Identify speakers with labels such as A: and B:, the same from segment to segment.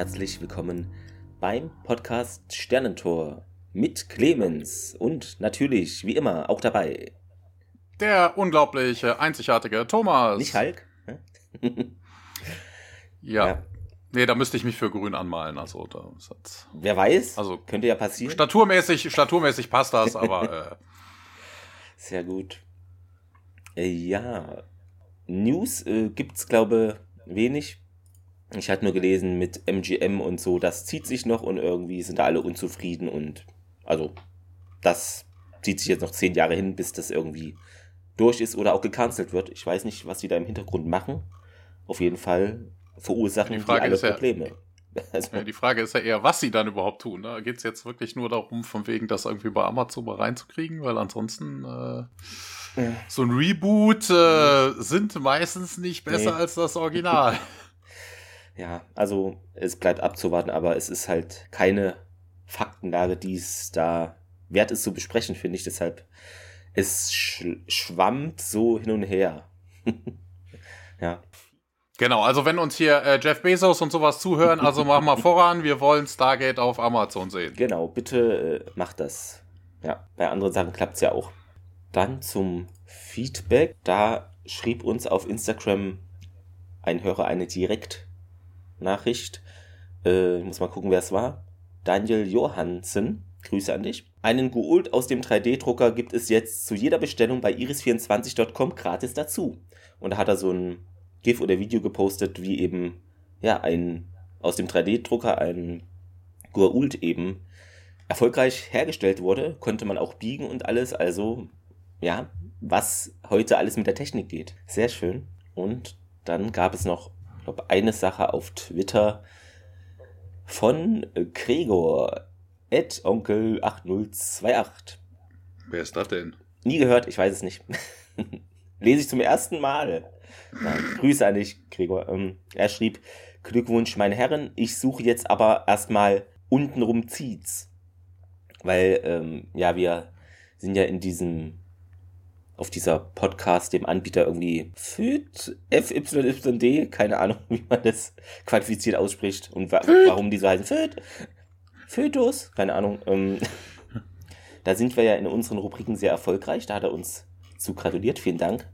A: herzlich willkommen beim Podcast Sternentor mit Clemens und natürlich, wie immer, auch dabei.
B: Der unglaubliche, einzigartige Thomas.
A: Nicht Hulk?
B: ja. ja. Nee, da müsste ich mich für grün anmalen. Also,
A: Wer weiß, also, könnte ja passieren.
B: Staturmäßig, staturmäßig passt das, aber. Äh,
A: Sehr gut. Äh, ja, News äh, gibt's, glaube wenig. Ich hatte nur gelesen mit MGM und so, das zieht sich noch und irgendwie sind da alle unzufrieden und also das zieht sich jetzt noch zehn Jahre hin, bis das irgendwie durch ist oder auch gecancelt wird. Ich weiß nicht, was die da im Hintergrund machen. Auf jeden Fall verursachen die, die alle ist Probleme. Ja,
B: also, ja, die Frage ist ja eher, was sie dann überhaupt tun. Da ne? geht es jetzt wirklich nur darum, von wegen das irgendwie bei Amazon mal reinzukriegen, weil ansonsten äh, ja. so ein Reboot äh, sind meistens nicht besser nee. als das Original.
A: Ja, also es bleibt abzuwarten, aber es ist halt keine Faktenlage, die es da wert ist zu besprechen, finde ich. Deshalb, es sch schwammt so hin und her. ja.
B: Genau, also wenn uns hier äh, Jeff Bezos und sowas zuhören, also machen wir voran, wir wollen Stargate auf Amazon sehen.
A: Genau, bitte äh, macht das. Ja, bei anderen Sachen klappt es ja auch. Dann zum Feedback. Da schrieb uns auf Instagram ein Hörer eine direkt Nachricht. Äh, ich muss mal gucken, wer es war. Daniel Johansen. Grüße an dich. Einen Goult aus dem 3D-Drucker gibt es jetzt zu jeder Bestellung bei iris24.com gratis dazu. Und da hat er so ein GIF oder Video gepostet, wie eben, ja, ein, aus dem 3D-Drucker ein Goult eben erfolgreich hergestellt wurde. Konnte man auch biegen und alles. Also, ja, was heute alles mit der Technik geht. Sehr schön. Und dann gab es noch glaube, eine Sache auf Twitter von Gregor, at onkel8028.
B: Wer ist das denn?
A: Nie gehört, ich weiß es nicht. Lese ich zum ersten Mal. Nein, Grüße an dich, Gregor. Ähm, er schrieb, Glückwunsch, meine Herren, ich suche jetzt aber erstmal untenrum zieht's. Weil, ähm, ja, wir sind ja in diesem auf dieser Podcast dem Anbieter irgendwie FYD, FYYD, keine Ahnung, wie man das qualifiziert ausspricht und wa warum die so heißen FYD, Fötus, keine Ahnung. Ähm, da sind wir ja in unseren Rubriken sehr erfolgreich, da hat er uns zu gratuliert, vielen Dank.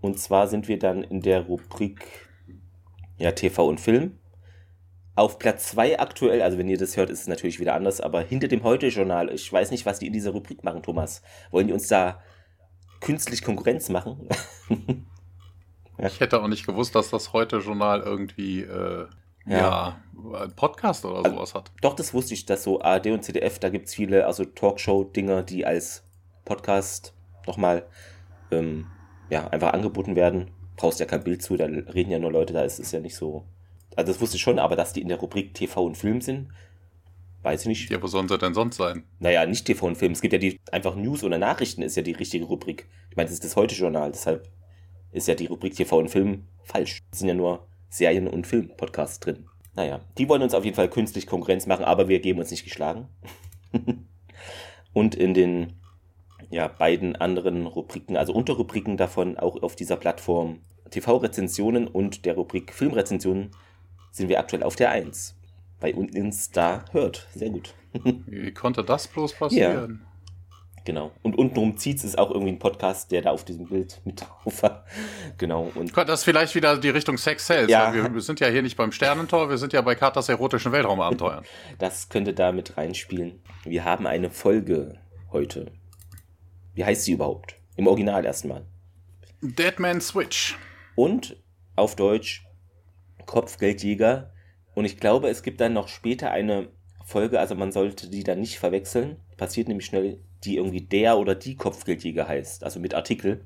A: Und zwar sind wir dann in der Rubrik ja, TV und Film. Auf Platz 2 aktuell, also wenn ihr das hört, ist es natürlich wieder anders, aber hinter dem Heute-Journal, ich weiß nicht, was die in dieser Rubrik machen, Thomas. Wollen die uns da künstlich Konkurrenz machen.
B: ja. Ich hätte auch nicht gewusst, dass das Heute-Journal irgendwie äh, ja. ja, ein Podcast oder also, sowas hat.
A: Doch, das wusste ich, dass so ARD und ZDF, da gibt es viele also Talkshow-Dinger, die als Podcast nochmal ähm, ja, einfach angeboten werden. Brauchst ja kein Bild zu, da reden ja nur Leute, da ist es ja nicht so. Also das wusste ich schon, aber dass die in der Rubrik TV und Film sind, Weiß ich nicht.
B: Ja, wo sollen sie denn sonst sein?
A: Naja, nicht TV und Film. Es gibt ja die einfach News oder Nachrichten ist ja die richtige Rubrik. Ich meine, das ist das Heute-Journal, deshalb ist ja die Rubrik TV und Film falsch. Es sind ja nur Serien- und Film-Podcasts drin. Naja, die wollen uns auf jeden Fall künstlich Konkurrenz machen, aber wir geben uns nicht geschlagen. und in den ja, beiden anderen Rubriken, also Unterrubriken davon, auch auf dieser Plattform TV-Rezensionen und der Rubrik Filmrezensionen, sind wir aktuell auf der 1 bei uns da hört. Sehr gut.
B: Wie konnte das bloß passieren?
A: Ja. Genau. Und untenrum zieht es auch irgendwie ein Podcast, der da auf diesem Bild mit drauf war. Genau. Und
B: das vielleicht wieder die Richtung Sex Sales. Ja. Wir, wir, sind ja hier nicht beim Sternentor, wir sind ja bei Katas erotischen Weltraumabenteuern.
A: das könnte da mit reinspielen. Wir haben eine Folge heute. Wie heißt sie überhaupt? Im Original erstmal.
B: Deadman Switch.
A: Und auf Deutsch Kopfgeldjäger und ich glaube, es gibt dann noch später eine Folge, also man sollte die dann nicht verwechseln. Passiert nämlich schnell, die irgendwie der oder die Kopfgeldjäger heißt, also mit Artikel.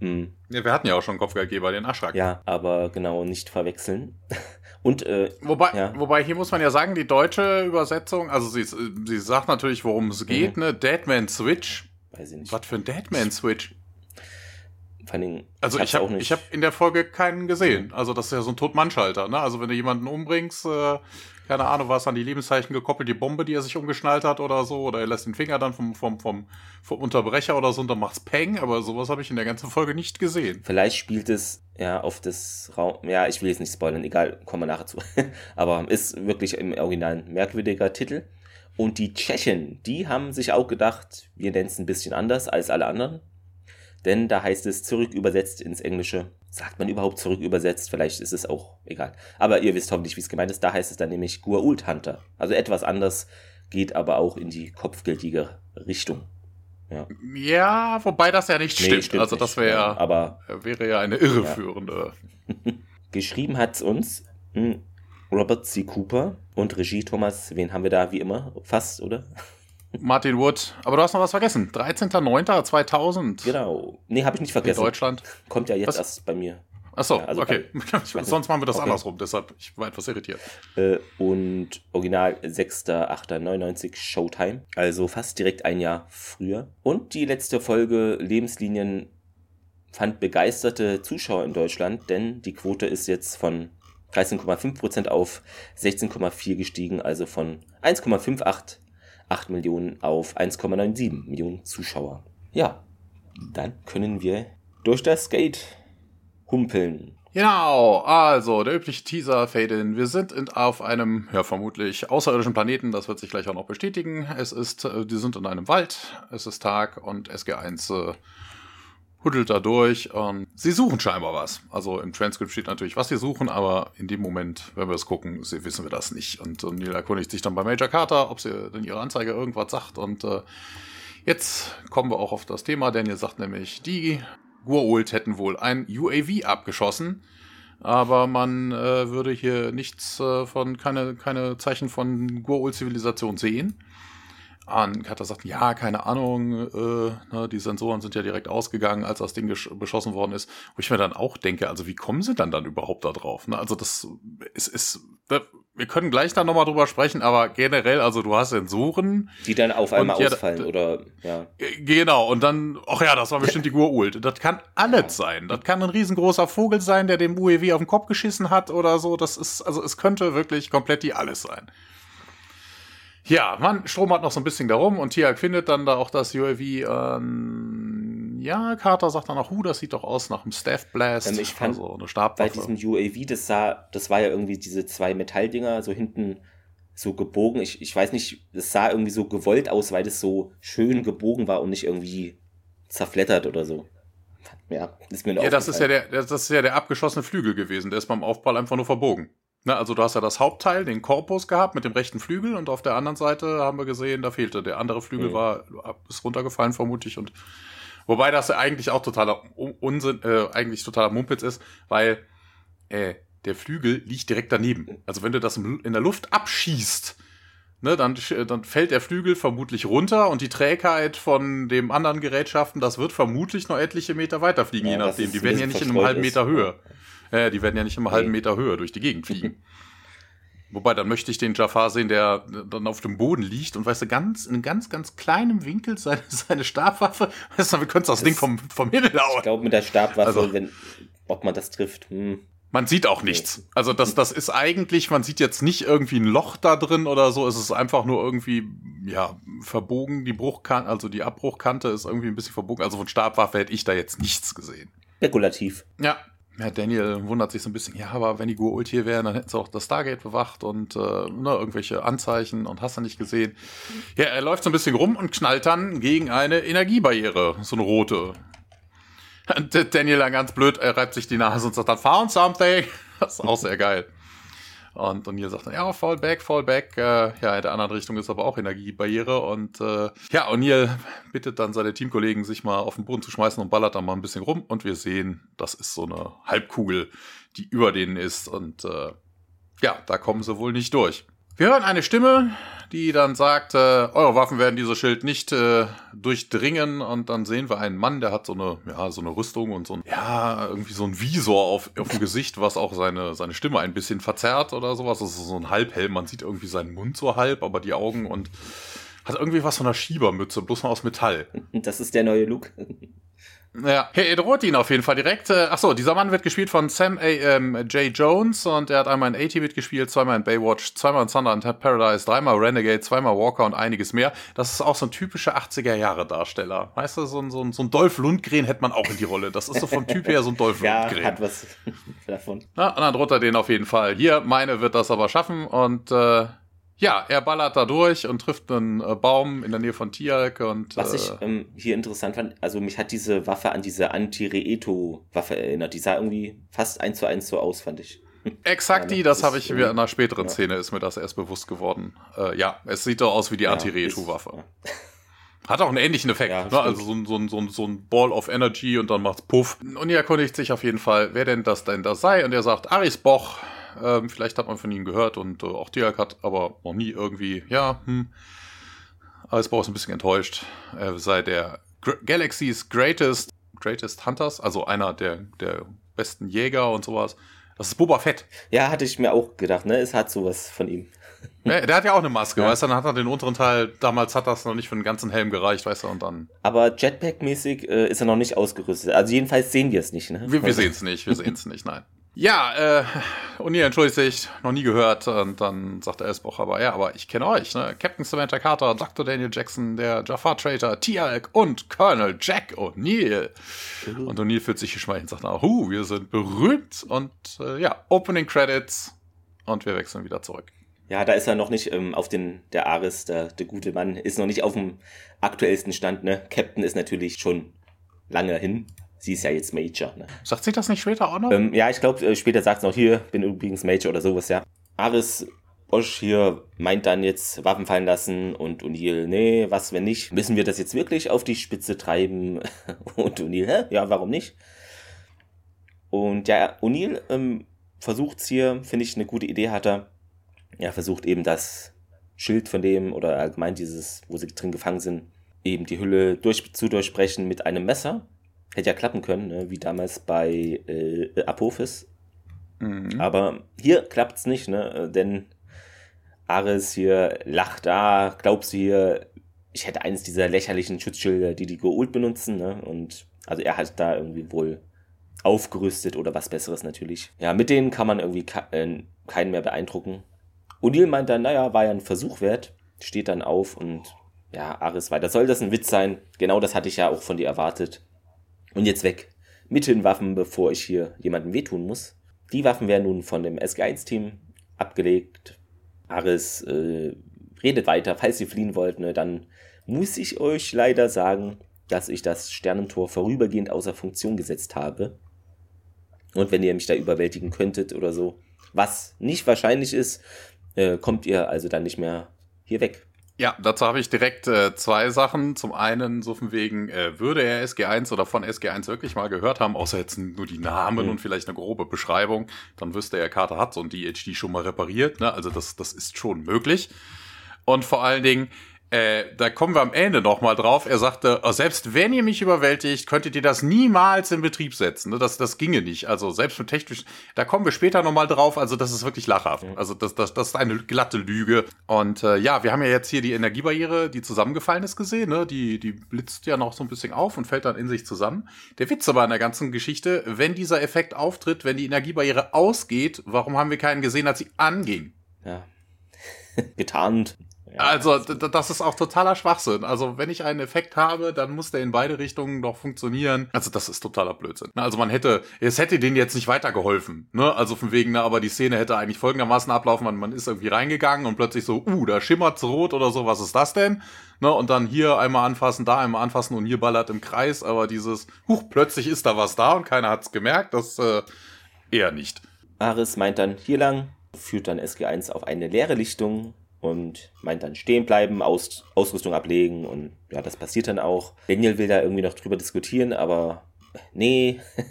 B: Mhm. Ja, wir hatten ja auch schon Kopfgeldgeber, den Aschrak.
A: Ja, aber genau, nicht verwechseln. Und, äh,
B: wobei, ja. wobei, hier muss man ja sagen, die deutsche Übersetzung, also sie, sie sagt natürlich, worum es geht, mhm. ne? Deadman Switch. Weiß ich nicht. Was für ein Deadman Switch?
A: Allem,
B: also ich habe hab in der Folge keinen gesehen. Also das ist ja so ein Tod-Mann-Schalter. Ne? Also wenn du jemanden umbringst, äh, keine Ahnung, was an die Lebenszeichen gekoppelt, die Bombe, die er sich umgeschnallt hat oder so, oder er lässt den Finger dann vom, vom, vom, vom Unterbrecher oder so und dann macht's Peng, aber sowas habe ich in der ganzen Folge nicht gesehen.
A: Vielleicht spielt es ja auf das Raum, ja, ich will jetzt nicht spoilern, egal, kommen wir nachher zu. aber ist wirklich im Original ein merkwürdiger Titel. Und die Tschechen, die haben sich auch gedacht, wir nennen es ein bisschen anders als alle anderen. Denn da heißt es zurück übersetzt ins Englische sagt man überhaupt zurück übersetzt? Vielleicht ist es auch egal. Aber ihr wisst hoffentlich, wie es gemeint ist. Da heißt es dann nämlich Gua'uld Hunter. Also etwas anders, geht aber auch in die kopfgeltige Richtung.
B: Ja. ja, wobei das ja nicht nee, stimmt. stimmt. Also das wäre ja, aber wäre ja eine irreführende.
A: Ja. Geschrieben hat es uns hm, Robert C. Cooper und Regie Thomas, wen haben wir da wie immer? Fast, oder?
B: Martin Wood. Aber du hast noch was vergessen. 13.09.2000.
A: Genau. Nee, habe ich nicht vergessen.
B: In Deutschland.
A: Kommt ja jetzt was? erst bei mir.
B: Achso, ja, also okay. Bei, Sonst machen wir das okay. andersrum, deshalb ich war etwas irritiert.
A: Äh, und original 6.8.99 Showtime, also fast direkt ein Jahr früher. Und die letzte Folge Lebenslinien fand begeisterte Zuschauer in Deutschland, denn die Quote ist jetzt von 13,5% auf 16,4 gestiegen, also von 1,58 8 Millionen auf 1,97 Millionen Zuschauer. Ja, dann können wir durch das Gate humpeln.
B: Genau, also der übliche Teaser fade in. Wir sind in, auf einem, ja vermutlich außerirdischen Planeten, das wird sich gleich auch noch bestätigen. Es ist, äh, die sind in einem Wald, es ist Tag und SG1 äh, huddelt da durch und sie suchen scheinbar was. Also im Transkript steht natürlich, was sie suchen, aber in dem Moment, wenn wir es gucken, wissen wir das nicht. Und, und Neil erkundigt sich dann bei Major Carter, ob sie denn ihre Anzeige irgendwas sagt. Und äh, jetzt kommen wir auch auf das Thema. Daniel sagt nämlich, die Gua'uld hätten wohl ein UAV abgeschossen. Aber man äh, würde hier nichts äh, von, keine, keine Zeichen von Gua'uld-Zivilisation sehen an. Cutter sagt, ja, keine Ahnung, äh, ne, die Sensoren sind ja direkt ausgegangen, als das Ding beschossen worden ist. Wo ich mir dann auch denke, also wie kommen sie dann dann überhaupt da drauf? Ne? Also das ist, ist wir können gleich dann nochmal drüber sprechen, aber generell, also du hast Sensoren.
A: Die dann auf einmal ausfallen, oder, ja.
B: Genau, und dann, ach ja, das war bestimmt die Gurult. Das kann alles sein. Das kann ein riesengroßer Vogel sein, der dem UEW auf den Kopf geschissen hat oder so. Das ist, also es könnte wirklich komplett die alles sein. Ja, man stromert noch so ein bisschen darum und Tiag findet dann da auch das UAV. Ähm, ja, Carter sagt dann auch, hu, das sieht doch aus nach einem Staff Blast.
A: Ähm, ich fand, also eine Stabwaffe. Bei diesem UAV, das sah, das war ja irgendwie diese zwei Metalldinger, so hinten so gebogen. Ich, ich weiß nicht, das sah irgendwie so gewollt aus, weil das so schön gebogen war und nicht irgendwie zerflettert oder so.
B: Ja, ist mir Ja, das ist ja, der, das ist ja der abgeschossene Flügel gewesen. Der ist beim Aufprall einfach nur verbogen. Na, also du hast ja das Hauptteil, den Korpus gehabt mit dem rechten Flügel und auf der anderen Seite haben wir gesehen, da fehlte. Der andere Flügel mhm. war, ist runtergefallen vermutlich und wobei das ja eigentlich auch totaler Unsinn, äh, eigentlich totaler Mumpitz ist, weil äh, der Flügel liegt direkt daneben. Also wenn du das in der Luft abschießt, ne, dann, dann fällt der Flügel vermutlich runter und die Trägheit von dem anderen Gerätschaften, das wird vermutlich noch etliche Meter weiterfliegen, ja, je nachdem. Die werden ja nicht in einem halben Meter Höhe. Ja, die werden ja nicht im okay. halben Meter Höhe durch die Gegend fliegen. Wobei, dann möchte ich den Jafar sehen, der dann auf dem Boden liegt und weißt du, ganz, in ganz, ganz kleinem Winkel seine, seine Stabwaffe, weißt du, wir können das, das Ding vom, vom Himmel
A: hauen. Ich glaube, mit der Stabwaffe, also, wenn, ob man das trifft, hm.
B: Man sieht auch nichts. Also das, das ist eigentlich, man sieht jetzt nicht irgendwie ein Loch da drin oder so. Es ist einfach nur irgendwie, ja, verbogen. Die Bruchkante, also die Abbruchkante ist irgendwie ein bisschen verbogen. Also von Stabwaffe hätte ich da jetzt nichts gesehen.
A: Spekulativ.
B: Ja, ja, Daniel wundert sich so ein bisschen, ja, aber wenn die Gurult hier wären, dann hätten sie auch das Stargate bewacht und äh, ne, irgendwelche Anzeichen und hast du nicht gesehen. Ja, er läuft so ein bisschen rum und knallt dann gegen eine Energiebarriere, so eine rote. Und Daniel dann ganz blöd, er reibt sich die Nase und sagt dann, found something. Das ist auch sehr geil. Und O'Neill sagt dann, ja, fall back, fall back. Äh, ja, in der anderen Richtung ist aber auch Energiebarriere. Und äh, ja, O'Neill bittet dann seine Teamkollegen, sich mal auf den Boden zu schmeißen und ballert dann mal ein bisschen rum. Und wir sehen, das ist so eine Halbkugel, die über denen ist. Und äh, ja, da kommen sie wohl nicht durch. Wir hören eine Stimme, die dann sagt, äh, eure Waffen werden dieses Schild nicht äh, durchdringen und dann sehen wir einen Mann, der hat so eine, ja, so eine Rüstung und so ein, ja, irgendwie so ein Visor auf, auf dem Gesicht, was auch seine, seine Stimme ein bisschen verzerrt oder sowas. Das ist so ein Halbhelm, man sieht irgendwie seinen Mund so halb, aber die Augen und hat irgendwie was von einer Schiebermütze, bloß mal aus Metall.
A: Das ist der neue Look.
B: Ja, er droht ihn auf jeden Fall direkt. Äh, achso, dieser Mann wird gespielt von Sam A. Ähm, J. Jones und er hat einmal in 80 mitgespielt, zweimal in Baywatch, zweimal in Thunder and Paradise, dreimal Renegade, zweimal Walker und einiges mehr. Das ist auch so ein typischer 80er-Jahre-Darsteller. Weißt du, so ein, so, ein, so ein Dolph Lundgren hätte man auch in die Rolle. Das ist so vom Typ her so ein Dolph
A: ja,
B: Lundgren.
A: hat was davon.
B: Na, und dann droht er den auf jeden Fall. Hier, meine wird das aber schaffen und äh, ja, er ballert da durch und trifft einen äh, Baum in der Nähe von Tialk und.
A: Was ich
B: äh,
A: ähm, hier interessant fand, also mich hat diese Waffe an diese Anti-Reeto-Waffe erinnert. Die sah irgendwie fast eins zu eins so aus, fand ich.
B: Exakt
A: Ja,
B: die,
A: das
B: das habe ich mir in einer späteren
A: ja.
B: Szene ist mir das erst bewusst geworden. Äh, ja, es sieht doch aus wie die
A: Ja, ist-
B: Hat auch einen ähnlichen Effekt.
A: Ja,
B: ne? Also so ein, so, ein, so, ein, so ein Ball of Energy und dann macht's Puff. Und er erkundigt sich auf jeden Fall, wer denn das denn das sei. Und er sagt, Aris Boch. Ähm, vielleicht hat man von ihm gehört und äh, auch Diak hat aber noch nie irgendwie, ja, hm. Boch ist ein bisschen enttäuscht. Er sei der Gr Galaxy's Greatest, Greatest Hunters, also einer der, der besten Jäger und sowas. Das ist Boba Fett.
A: Ja, hatte ich mir auch gedacht, ne? Es hat sowas von ihm.
B: Ja, der hat ja auch eine Maske,
A: Ja.
B: weißt du, dann hat er den unteren Teil, damals hat das noch nicht für den ganzen Helm gereicht, weißt du, und dann.
A: Aber Jetpack-mäßig äh, ist er noch nicht ausgerüstet. Also jedenfalls sehen wir es nicht, ne?
B: Wir, wir sehen es nicht, wir sehen es nicht, nein. Ja, äh, O'Neill entschuldigt sich, noch nie gehört, und dann sagt der Esbroch aber, ja, aber ich kenne euch, ne? Captain Samantha Carter, Dr. Daniel Jackson, der Jafar Traitor, Tialk und Colonel Jack O'Neill. Und O'Neill fühlt sich geschmeichelt und sagt, hu, wir sind berühmt, und äh, ja, Opening Credits, und wir wechseln wieder zurück.
A: Ja, da ist er noch nicht ähm, auf den, der Aris, der, der gute Mann, ist noch nicht auf dem aktuellsten Stand, ne? Captain ist natürlich schon lange hin. Sie ist ja jetzt Major, ne?
B: Sagt sie das nicht später auch noch?
A: Ähm, ja, ich glaube, äh, später sagt es noch hier, bin übrigens Major oder sowas, ja. Aris Bosch hier meint dann jetzt Waffen fallen lassen und O'Neill, nee, was, wenn nicht? Müssen wir das jetzt wirklich auf die Spitze treiben? Und O'Neill, hä? Ja, warum nicht? Und ja, O'Neill ähm, versucht hier, finde ich, eine gute Idee hat er. Er versucht eben das Schild von dem oder allgemein dieses, wo sie drin gefangen sind, eben die Hülle durch, zu durchbrechen mit einem Messer. Hätte ja klappen können, ne? wie damals bei äh, Apophis.
B: Mhm.
A: Aber hier klappt's nicht, ne? Denn Ares hier lacht da, glaubst du hier, ich hätte eines dieser lächerlichen Schutzschilder, die die Goult benutzen, ne? Und also er hat da irgendwie wohl aufgerüstet oder was Besseres natürlich. Ja, mit denen kann man irgendwie äh, keinen mehr beeindrucken. O'Neill meint dann, naja, war ja ein Versuch wert, steht dann auf und ja, Ares weiter. Soll das ein Witz sein? Genau das hatte ich ja auch von dir erwartet. Und jetzt weg. Mit den Waffen, bevor ich hier jemandem wehtun muss. Die Waffen werden nun von dem SG1-Team abgelegt. Ares äh, redet weiter. Falls ihr fliehen wollt, ne, dann muss ich euch leider sagen, dass ich das Sternentor vorübergehend außer Funktion gesetzt habe. Und wenn ihr mich da überwältigen könntet oder so, was nicht wahrscheinlich ist, äh, kommt ihr also dann nicht mehr hier weg.
B: Ja, dazu habe ich direkt äh, zwei Sachen. Zum einen, so von wegen, äh, würde er SG1 oder von SG1 wirklich mal gehört haben, außer jetzt nur die Namen
A: Mhm.
B: und vielleicht eine grobe Beschreibung, dann wüsste er, Carter hat so ein DHD schon mal repariert. Ne? Also das, das ist schon möglich. Und vor allen Dingen, äh, da kommen wir am Ende noch mal drauf. Er sagte, oh, selbst wenn ihr mich überwältigt, könntet ihr das niemals in Betrieb setzen. Ne? Das, das ginge nicht. Also selbst mit technisch, da kommen wir später noch mal drauf. Also das ist wirklich lachhaft. Also das, das, das ist eine glatte Lüge. Und äh, ja, wir haben ja jetzt hier die Energiebarriere, die zusammengefallen ist, gesehen. Ne? Die, die blitzt ja noch so ein bisschen auf und fällt dann in sich zusammen. Der Witz aber an der ganzen Geschichte, wenn dieser Effekt auftritt, wenn die Energiebarriere ausgeht, warum haben wir keinen gesehen, als sie anging?
A: Ja. Getarnt. Ja,
B: Also, das ist auch totaler Schwachsinn. Also, wenn ich einen Effekt habe, dann muss der in beide Richtungen doch funktionieren. Also, das ist totaler Blödsinn. Also, man hätte, es hätte denen jetzt nicht weitergeholfen. Ne? Also, von wegen, ne, aber die Szene hätte eigentlich folgendermaßen ablaufen. Man, man ist irgendwie reingegangen und plötzlich so, uh, da schimmert's rot oder so, was ist das denn? Ne? Und dann hier einmal anfassen, da einmal anfassen und hier ballert im Kreis. Aber dieses, huch, plötzlich ist da was da und keiner hat's gemerkt, das äh, eher nicht.
A: Aris meint dann hier lang, führt dann SG1 auf eine leere Lichtung und meint dann stehen bleiben, Aus Ausrüstung ablegen und ja, das passiert dann auch. Daniel will da irgendwie noch drüber diskutieren, aber nee.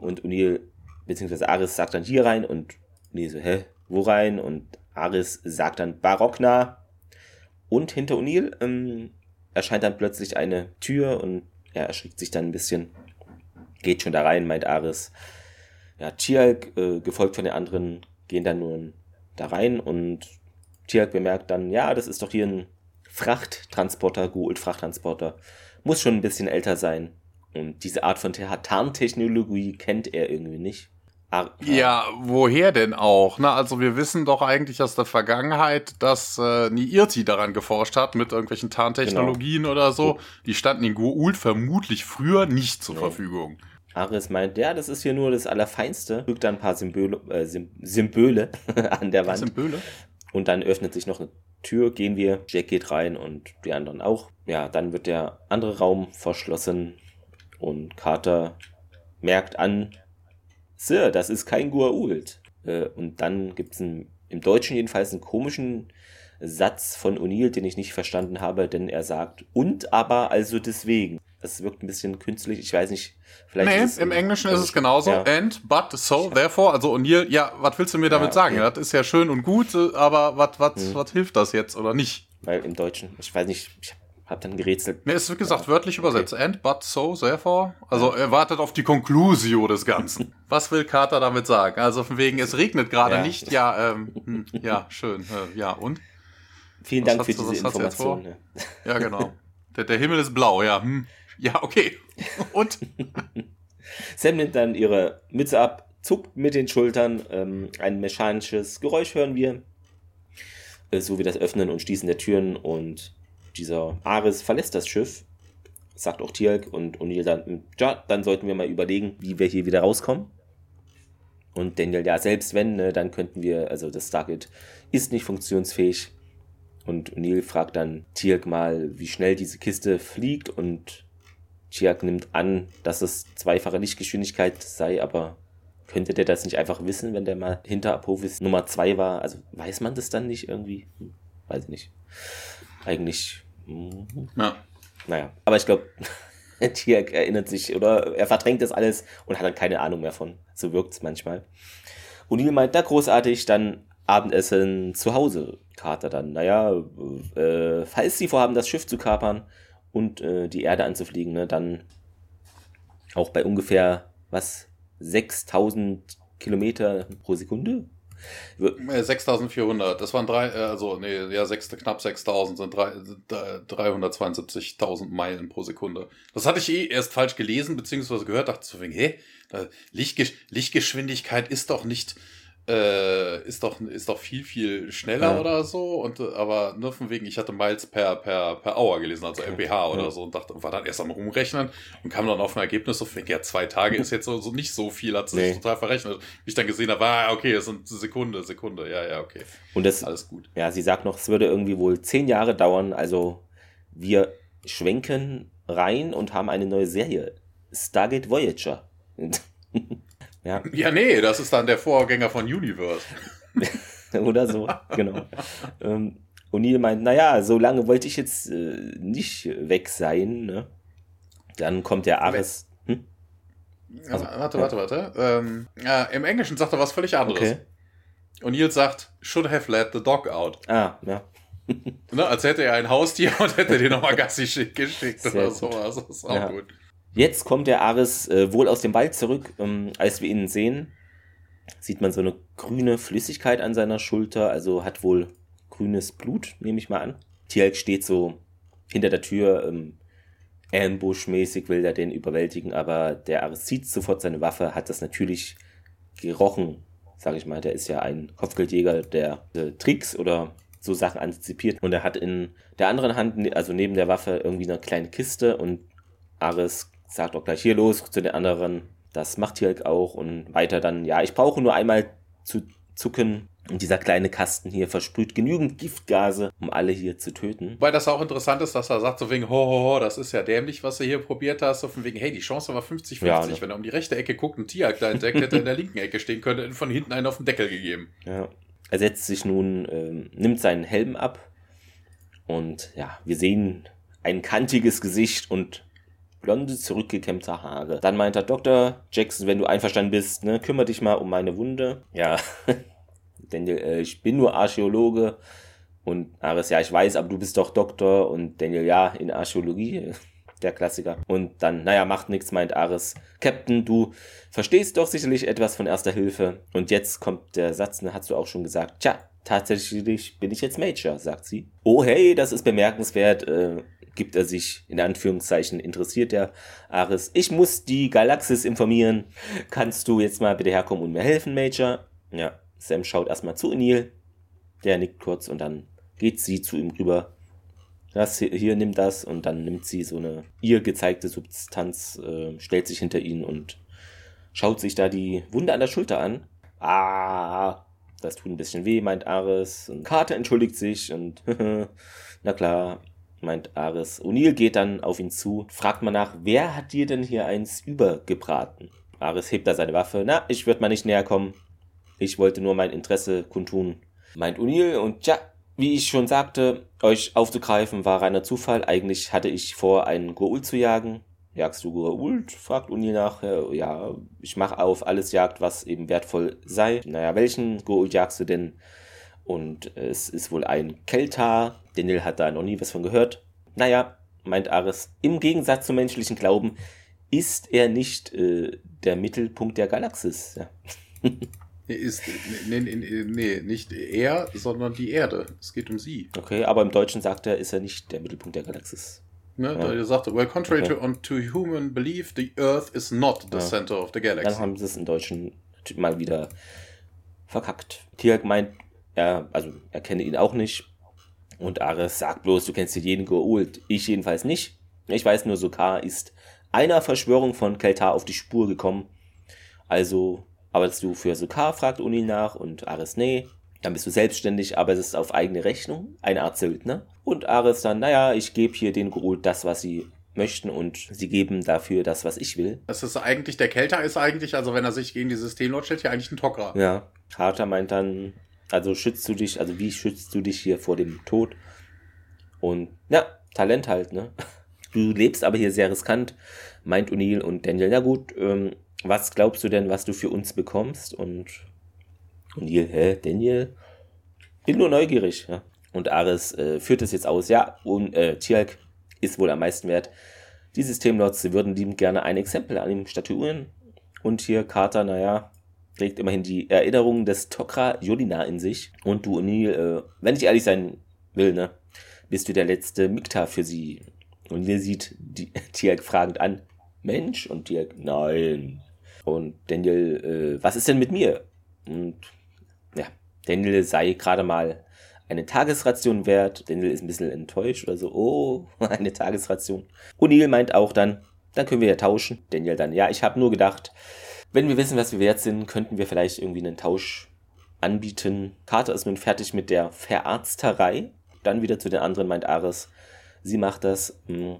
A: Und O'Neill, beziehungsweise Aris sagt dann hier rein und nee, so, hä, wo rein? Und Aris sagt dann Barockna. Und hinter O'Neill ähm, erscheint dann plötzlich eine Tür und er erschrickt sich dann ein bisschen. Geht schon da rein, meint Aris ja, Tialk, äh, gefolgt von den anderen, gehen dann nun da rein und Tialk bemerkt dann, ja, das ist doch hier ein Frachttransporter, Gould Frachttransporter. Muss schon ein bisschen älter sein. Und diese Art von Tarntechnologie kennt er irgendwie nicht.
B: Ar ja, woher denn auch? Na, also wir wissen doch eigentlich aus der Vergangenheit, dass äh, Niirti daran geforscht hat mit irgendwelchen Tarntechnologien genau. oder so. Die standen in Goa'uld vermutlich früher nicht zur nee. Verfügung.
A: Aris meint, ja, das ist hier nur das Allerfeinste. Drückt da ein paar Symbole, äh, Symbole an der Wand. Symbole? Und dann öffnet sich noch eine Tür, gehen wir, Jack geht rein und die anderen auch. Ja, dann wird der andere Raum verschlossen und Carter merkt an, Sir, das ist kein Gua'uld. Äh, und dann gibt es im Deutschen jedenfalls einen komischen Satz von O'Neill, den ich nicht verstanden habe, denn er sagt, und aber also deswegen. Das wirkt ein bisschen künstlich, ich weiß nicht.
B: Vielleicht nee, im, im Englischen ist es genauso. Ja. And, but, so, therefore. Also O'Neill, ja, was willst du mir damit ja, sagen? Das ist ja schön und gut, aber was hm. hilft das jetzt oder nicht?
A: Weil im Deutschen, ich weiß nicht, ich hab dann gerätselt.
B: Nee, es wird gesagt, ja. wörtlich okay. übersetzt. And, but, so, therefore. Also er wartet auf die Conclusio des Ganzen. Was will Carter damit sagen? Also von wegen, es regnet gerade nicht. Ja, ähm, hm, ja, schön. Äh, ja, und?
A: Vielen was Dank für diese Information.
B: Ja. ja, genau. Der, der Himmel ist blau, ja. Hm. Ja, okay. Und?
A: Sam nimmt dann ihre Mütze ab, zuckt mit den Schultern. Ähm, ein mechanisches Geräusch hören wir. Äh, so wie das Öffnen und Schließen der Türen und dieser Ares verlässt das Schiff, sagt auch Tialk und O'Neill dann, ja, dann sollten wir mal überlegen, wie wir hier wieder rauskommen. Und Daniel, ja, selbst wenn, ne, dann könnten wir, also das Stargate ist nicht funktionsfähig. Und O'Neill fragt dann Tialk mal, wie schnell diese Kiste fliegt und Tialk nimmt an, dass es zweifache Lichtgeschwindigkeit sei, aber könnte der das nicht einfach wissen, wenn der mal hinter Apophis Nummer 2 war? Also weiß man das dann nicht irgendwie? Hm, weiß ich nicht. Eigentlich ja. Naja, aber ich glaube, Tiak erinnert sich oder er verdrängt das alles und hat dann keine Ahnung mehr von. So wirkt es manchmal. O'Neill meint, da großartig, dann Abendessen zu Hause. Carter dann, naja, äh, falls sie vorhaben, das Schiff zu kapern und äh, die Erde anzufliegen, ne, dann auch bei ungefähr, was, 6000 Kilometer pro Sekunde?
B: 6400, das waren drei, äh, also nee, ja, sechs, knapp 6000 sind 372.000 Meilen pro Sekunde. Das hatte ich eh erst falsch gelesen, beziehungsweise gehört, dachte so, hä? Lichtgesch Lichtgeschwindigkeit ist doch nicht äh, ist doch ist doch viel viel schneller ja. oder so und äh, aber nur von wegen ich hatte Miles per per per Hour gelesen also okay. mph oder ja. so und dachte war dann erst am rumrechnen und kam dann auf ein Ergebnis so von ja zwei Tage ist jetzt so, so nicht so viel hat sich nee. total verrechnet wie ich dann gesehen habe ah, okay es sind Sekunde Sekunde ja ja okay
A: und das alles gut ja sie sagt noch es würde irgendwie wohl zehn Jahre dauern also wir schwenken rein und haben eine neue Serie Stargate Voyager
B: Ja. ja, nee, das ist dann der Vorgänger von Universe.
A: Oder so, genau. ähm, O'Neill meint, naja, so lange wollte ich jetzt äh, nicht weg sein. Ne? Dann kommt der Ares. Hm?
B: Also, warte, warte, warte. Ähm, ja, Im Englischen sagt er was völlig anderes. Okay. O'Neill sagt, should have let the dog out.
A: Ah, ja.
B: ne, als hätte er ein Haustier und hätte den nochmal Gassi geschickt Sehr oder sowas. Das ist auch ja. gut.
A: Jetzt kommt der Ares äh, wohl aus dem Wald zurück. Ähm, als wir ihn sehen, sieht man so eine grüne Flüssigkeit an seiner Schulter, also hat wohl grünes Blut, nehme ich mal an. Tielk steht so hinter der Tür, ähm, Ambush-mäßig will er den überwältigen, aber der Ares zieht sofort seine Waffe, hat das natürlich gerochen, sage ich mal. Der ist ja ein Kopfgeldjäger, der äh, Tricks oder so Sachen antizipiert. Und er hat in der anderen Hand, also neben der Waffe, irgendwie eine kleine Kiste und Ares sagt auch gleich hier los zu den anderen. Das macht Tirk auch und weiter dann, ja, ich brauche nur einmal zu zucken. Und dieser kleine Kasten hier versprüht genügend Giftgase, um alle hier zu töten.
B: Weil das auch interessant ist, dass er sagt, so wegen, ho, ho, ho, das ist ja dämlich, was du hier probiert hast. So von wegen, hey, die Chance war 50-50. Ja, ne? Wenn er um die rechte Ecke guckt, ein Tier da entdeckt, hätte er in der linken Ecke stehen können, von hinten einen auf den Deckel gegeben.
A: Ja. Er setzt sich nun, ähm, nimmt seinen Helm ab und ja, wir sehen ein kantiges Gesicht und blonde, zurückgekämmte Haare. Dann meint er, Dr. Jackson, wenn du einverstanden bist, ne, kümmere dich mal um meine Wunde. Ja, Daniel, äh, ich bin nur Archäologe. Und Ares, ja, ich weiß, aber du bist doch Doktor. Und Daniel, ja, in Archäologie. Der Klassiker. Und dann, naja, macht nichts, meint Ares. Captain, du verstehst doch sicherlich etwas von Erster Hilfe. Und jetzt kommt der Satz, ne, hast du auch schon gesagt. Tja, tatsächlich bin ich jetzt Major, sagt sie. Oh hey, das ist bemerkenswert. Äh, gibt er sich, in Anführungszeichen, interessiert der Ares. Ich muss die Galaxis informieren. Kannst du jetzt mal bitte herkommen und mir helfen, Major? Ja, Sam schaut erstmal zu Neil. Der nickt kurz und dann geht sie zu ihm rüber. Das hier, hier nimmt das und dann nimmt sie so eine ihr gezeigte Substanz, äh, stellt sich hinter ihn und schaut sich da die Wunde an der Schulter an. Ah, das tut ein bisschen weh, meint Ares. Und Carter entschuldigt sich und na klar, meint Ares. O'Neill geht dann auf ihn zu, fragt mal nach, wer hat dir denn hier eins übergebraten? Ares hebt da seine Waffe. Na, ich würde mal nicht näher kommen. Ich wollte nur mein Interesse kundtun. Meint O'Neill und tja, wie ich schon sagte, euch aufzugreifen war reiner Zufall. Eigentlich hatte ich vor, einen Goul zu jagen. Jagst du Goa'uld? fragt Uni nach. Ja, ich mache auf alles Jagd, was eben wertvoll sei. Naja, welchen Goa'uld jagst du denn? Und es ist wohl ein Keltar. Daniel hat da noch nie was von gehört. Naja, meint Ares, im Gegensatz zum menschlichen Glauben ist er nicht äh, der Mittelpunkt der Galaxis. Ja.
B: ist, nee, nee, nee, nicht er, sondern die Erde. Es geht um sie.
A: Okay, aber im Deutschen sagt er, ist er nicht der Mittelpunkt der Galaxis.
B: Ne, ja. Da sagte, well, contrary okay. to, to human belief, the Earth is not the ja. center of the galaxy.
A: Dann haben sie es im Deutschen mal wieder verkackt. Tiak meint, er, also er kenne ihn auch nicht. Und Ares sagt bloß, du kennst jeden Goa'uld. Ich jedenfalls nicht. Ich weiß nur, Sokar ist einer Verschwörung von Keltar auf die Spur gekommen. Also arbeitest du für Sokar, fragt Uni nach und Ares, nee. Dann bist du selbstständig, aber es ist auf eigene Rechnung, eine Art Söldner. Und Ares dann, naja, ich gebe hier den Gerult das, was sie möchten und sie geben dafür das, was ich will.
B: Das ist eigentlich, der Kelter ist eigentlich, also wenn er sich gegen die Systemlord stellt, ja eigentlich ein Tok'ra.
A: Ja, Carter meint dann, also schützt du dich, also wie schützt du dich hier vor dem Tod? Und ja, Talent halt, ne? Du lebst aber hier sehr riskant, meint O'Neill und Daniel. Na gut, ähm, was glaubst du denn, was du für uns bekommst? Und O'Neill, hä, Daniel? Bin nur neugierig, ja. Und Ares äh, führt es jetzt aus. Ja, und äh, Tialk ist wohl am meisten wert. Die Systemlords, würden liebend gerne ein Exempel an ihm statuieren. Und hier Carter, naja, trägt immerhin die Erinnerungen des Tok'ra Yolina in sich. Und du, O'Neill, äh, wenn ich ehrlich sein will, ne, bist du der letzte Mikta für sie. Und ihr sieht die, fragend an. Mensch? Und Tialk, nein. Und Daniel, äh, was ist denn mit mir? Und ja, Daniel sei gerade mal eine Tagesration wert. Daniel ist ein bisschen enttäuscht oder so. Oh, eine Tagesration. O'Neill meint auch dann, dann können wir ja tauschen. Daniel dann, ja, ich habe nur gedacht, wenn wir wissen, was wir wert sind, könnten wir vielleicht irgendwie einen Tausch anbieten. Carter ist nun fertig mit der Verarzterei. Dann wieder zu den anderen, meint Ares. Sie macht das. Hm.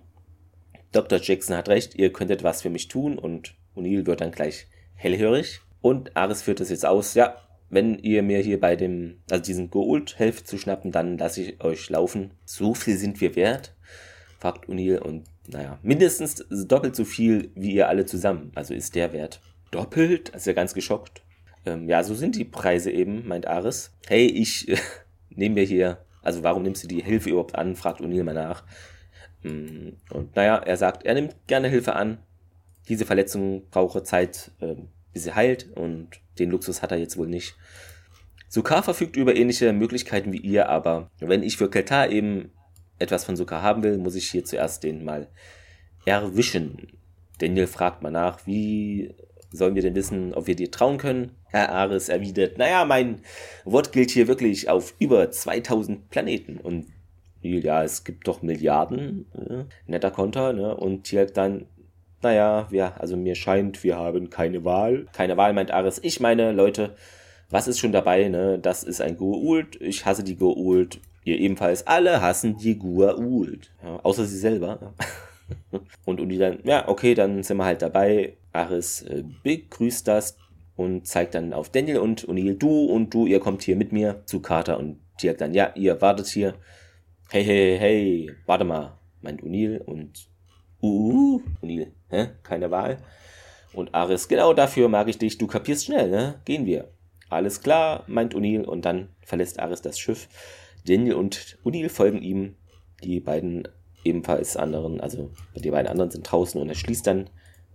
A: Dr. Jackson hat recht, ihr könntet was für mich tun und O'Neill wird dann gleich hellhörig. Und Ares führt das jetzt aus. Ja, wenn ihr mir hier bei dem, also diesen Gold helft zu schnappen, dann lasse ich euch laufen. So viel sind wir wert, fragt O'Neill. Und naja, mindestens doppelt so viel wie ihr alle zusammen. Also ist der Wert. Doppelt? Ist ja ganz geschockt. Ähm, ja, so sind die Preise eben, meint Ares. Hey, ich äh, nehme mir hier, also warum nimmst du die Hilfe überhaupt an, fragt O'Neill mal nach. Mm, und naja, er sagt, er nimmt gerne Hilfe an. Diese Verletzung brauche Zeit, äh, bis sie heilt und den Luxus hat er jetzt wohl nicht. Sukar verfügt über ähnliche Möglichkeiten wie ihr, aber wenn ich für Keltar eben etwas von Sukar haben will, muss ich hier zuerst den mal erwischen. Daniel fragt mal nach, wie sollen wir denn wissen, ob wir dir trauen können? Herr Ares erwidert, naja, mein Wort gilt hier wirklich auf über 2000 Planeten. Und ja, es gibt doch Milliarden, äh, netter Konter, ne? Und hier dann, naja, wir, also mir scheint, wir haben keine Wahl. Keine Wahl, meint Ares. Ich meine, Leute, was ist schon dabei, ne? Das ist ein Goa'uld. Ich hasse die Goa'uld. Ihr ebenfalls. Alle hassen die Goa'uld. Ja, außer sie selber. und Uli dann, ja, okay, dann sind wir halt dabei. Ares äh, begrüßt das und zeigt dann auf Daniel und O'Neill, du und du, ihr kommt hier mit mir zu Carter und Tiak dann, ja, ihr wartet hier. Hey, hey, hey, warte mal, meint O'Neill und uh, O'Neill, hä? Keine Wahl. Und Ares, genau dafür mag ich dich, du kapierst schnell, ne? Gehen wir. Alles klar, meint O'Neill und dann verlässt Ares das Schiff. Daniel und O'Neill folgen ihm. Die beiden ebenfalls anderen, also die beiden anderen sind draußen und er schließt dann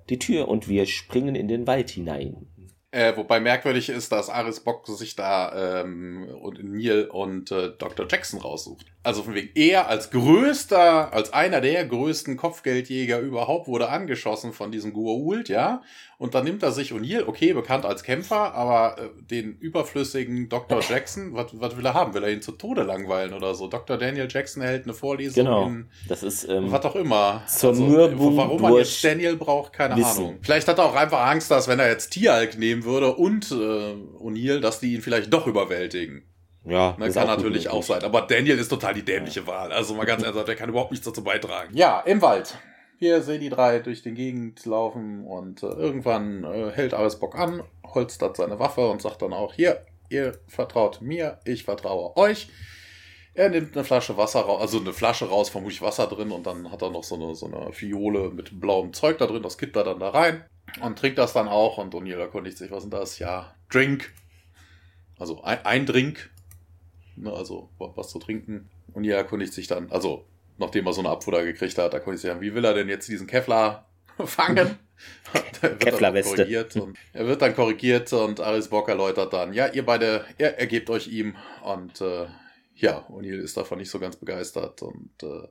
A: die Tür und wir springen in den Wald hinein.
B: Äh, wobei merkwürdig ist, dass Aris Bock sich da ähm, und Neil und äh, Dr. Jackson raussucht. Also von wegen er als größter, als einer der größten Kopfgeldjäger überhaupt wurde angeschossen von diesem Gua'uld, ja. Und dann nimmt er sich O'Neill, okay, bekannt als Kämpfer, aber äh, den überflüssigen Dr. Jackson, was, will er haben? Will er ihn zu Tode langweilen oder so? Dr. Daniel Jackson hält eine Vorlesung
A: Genau.
B: in
A: Das ist ähm,
B: was auch immer.
A: zur Mürbung
B: warum man jetzt Daniel braucht, keine
A: Wissen.
B: Ahnung. Vielleicht hat er auch einfach Angst, dass wenn er jetzt Tieralk nehmen würde und äh, O'Neill, dass die ihn vielleicht doch überwältigen.
A: ja,
B: Das kann
A: auch
B: natürlich
A: möglich.
B: auch sein. Aber Daniel ist total die dämliche Wahl. Also mal ganz ernsthaft, der kann überhaupt nichts dazu beitragen. Ja, im Wald. Wir sehen die drei durch die Gegend laufen und äh, irgendwann äh, hält Bock an, holstert seine Waffe und sagt dann auch, hier, ihr vertraut mir, ich vertraue euch. Er nimmt eine Flasche Wasser raus, also eine Flasche raus, vermutlich Wasser drin und dann hat er noch so eine, so eine Fiole mit blauem Zeug da drin, das kippt er dann da rein und trinkt das dann auch und O'Neill erkundigt sich, was ist das? Ja, Drink. Also ein, ein Drink, ne, also was zu trinken. Und er erkundigt sich dann, also nachdem er so eine Abfuhr gekriegt hat, erkundigt sich dann, wie will er denn jetzt diesen Kevlar fangen?
A: Kevlar-Weste.
B: korrigiert und er wird dann korrigiert und Aris Bock erläutert dann, ja, ihr beide, er ergebt euch ihm und äh, ja, O'Neill ist davon nicht so ganz begeistert und äh,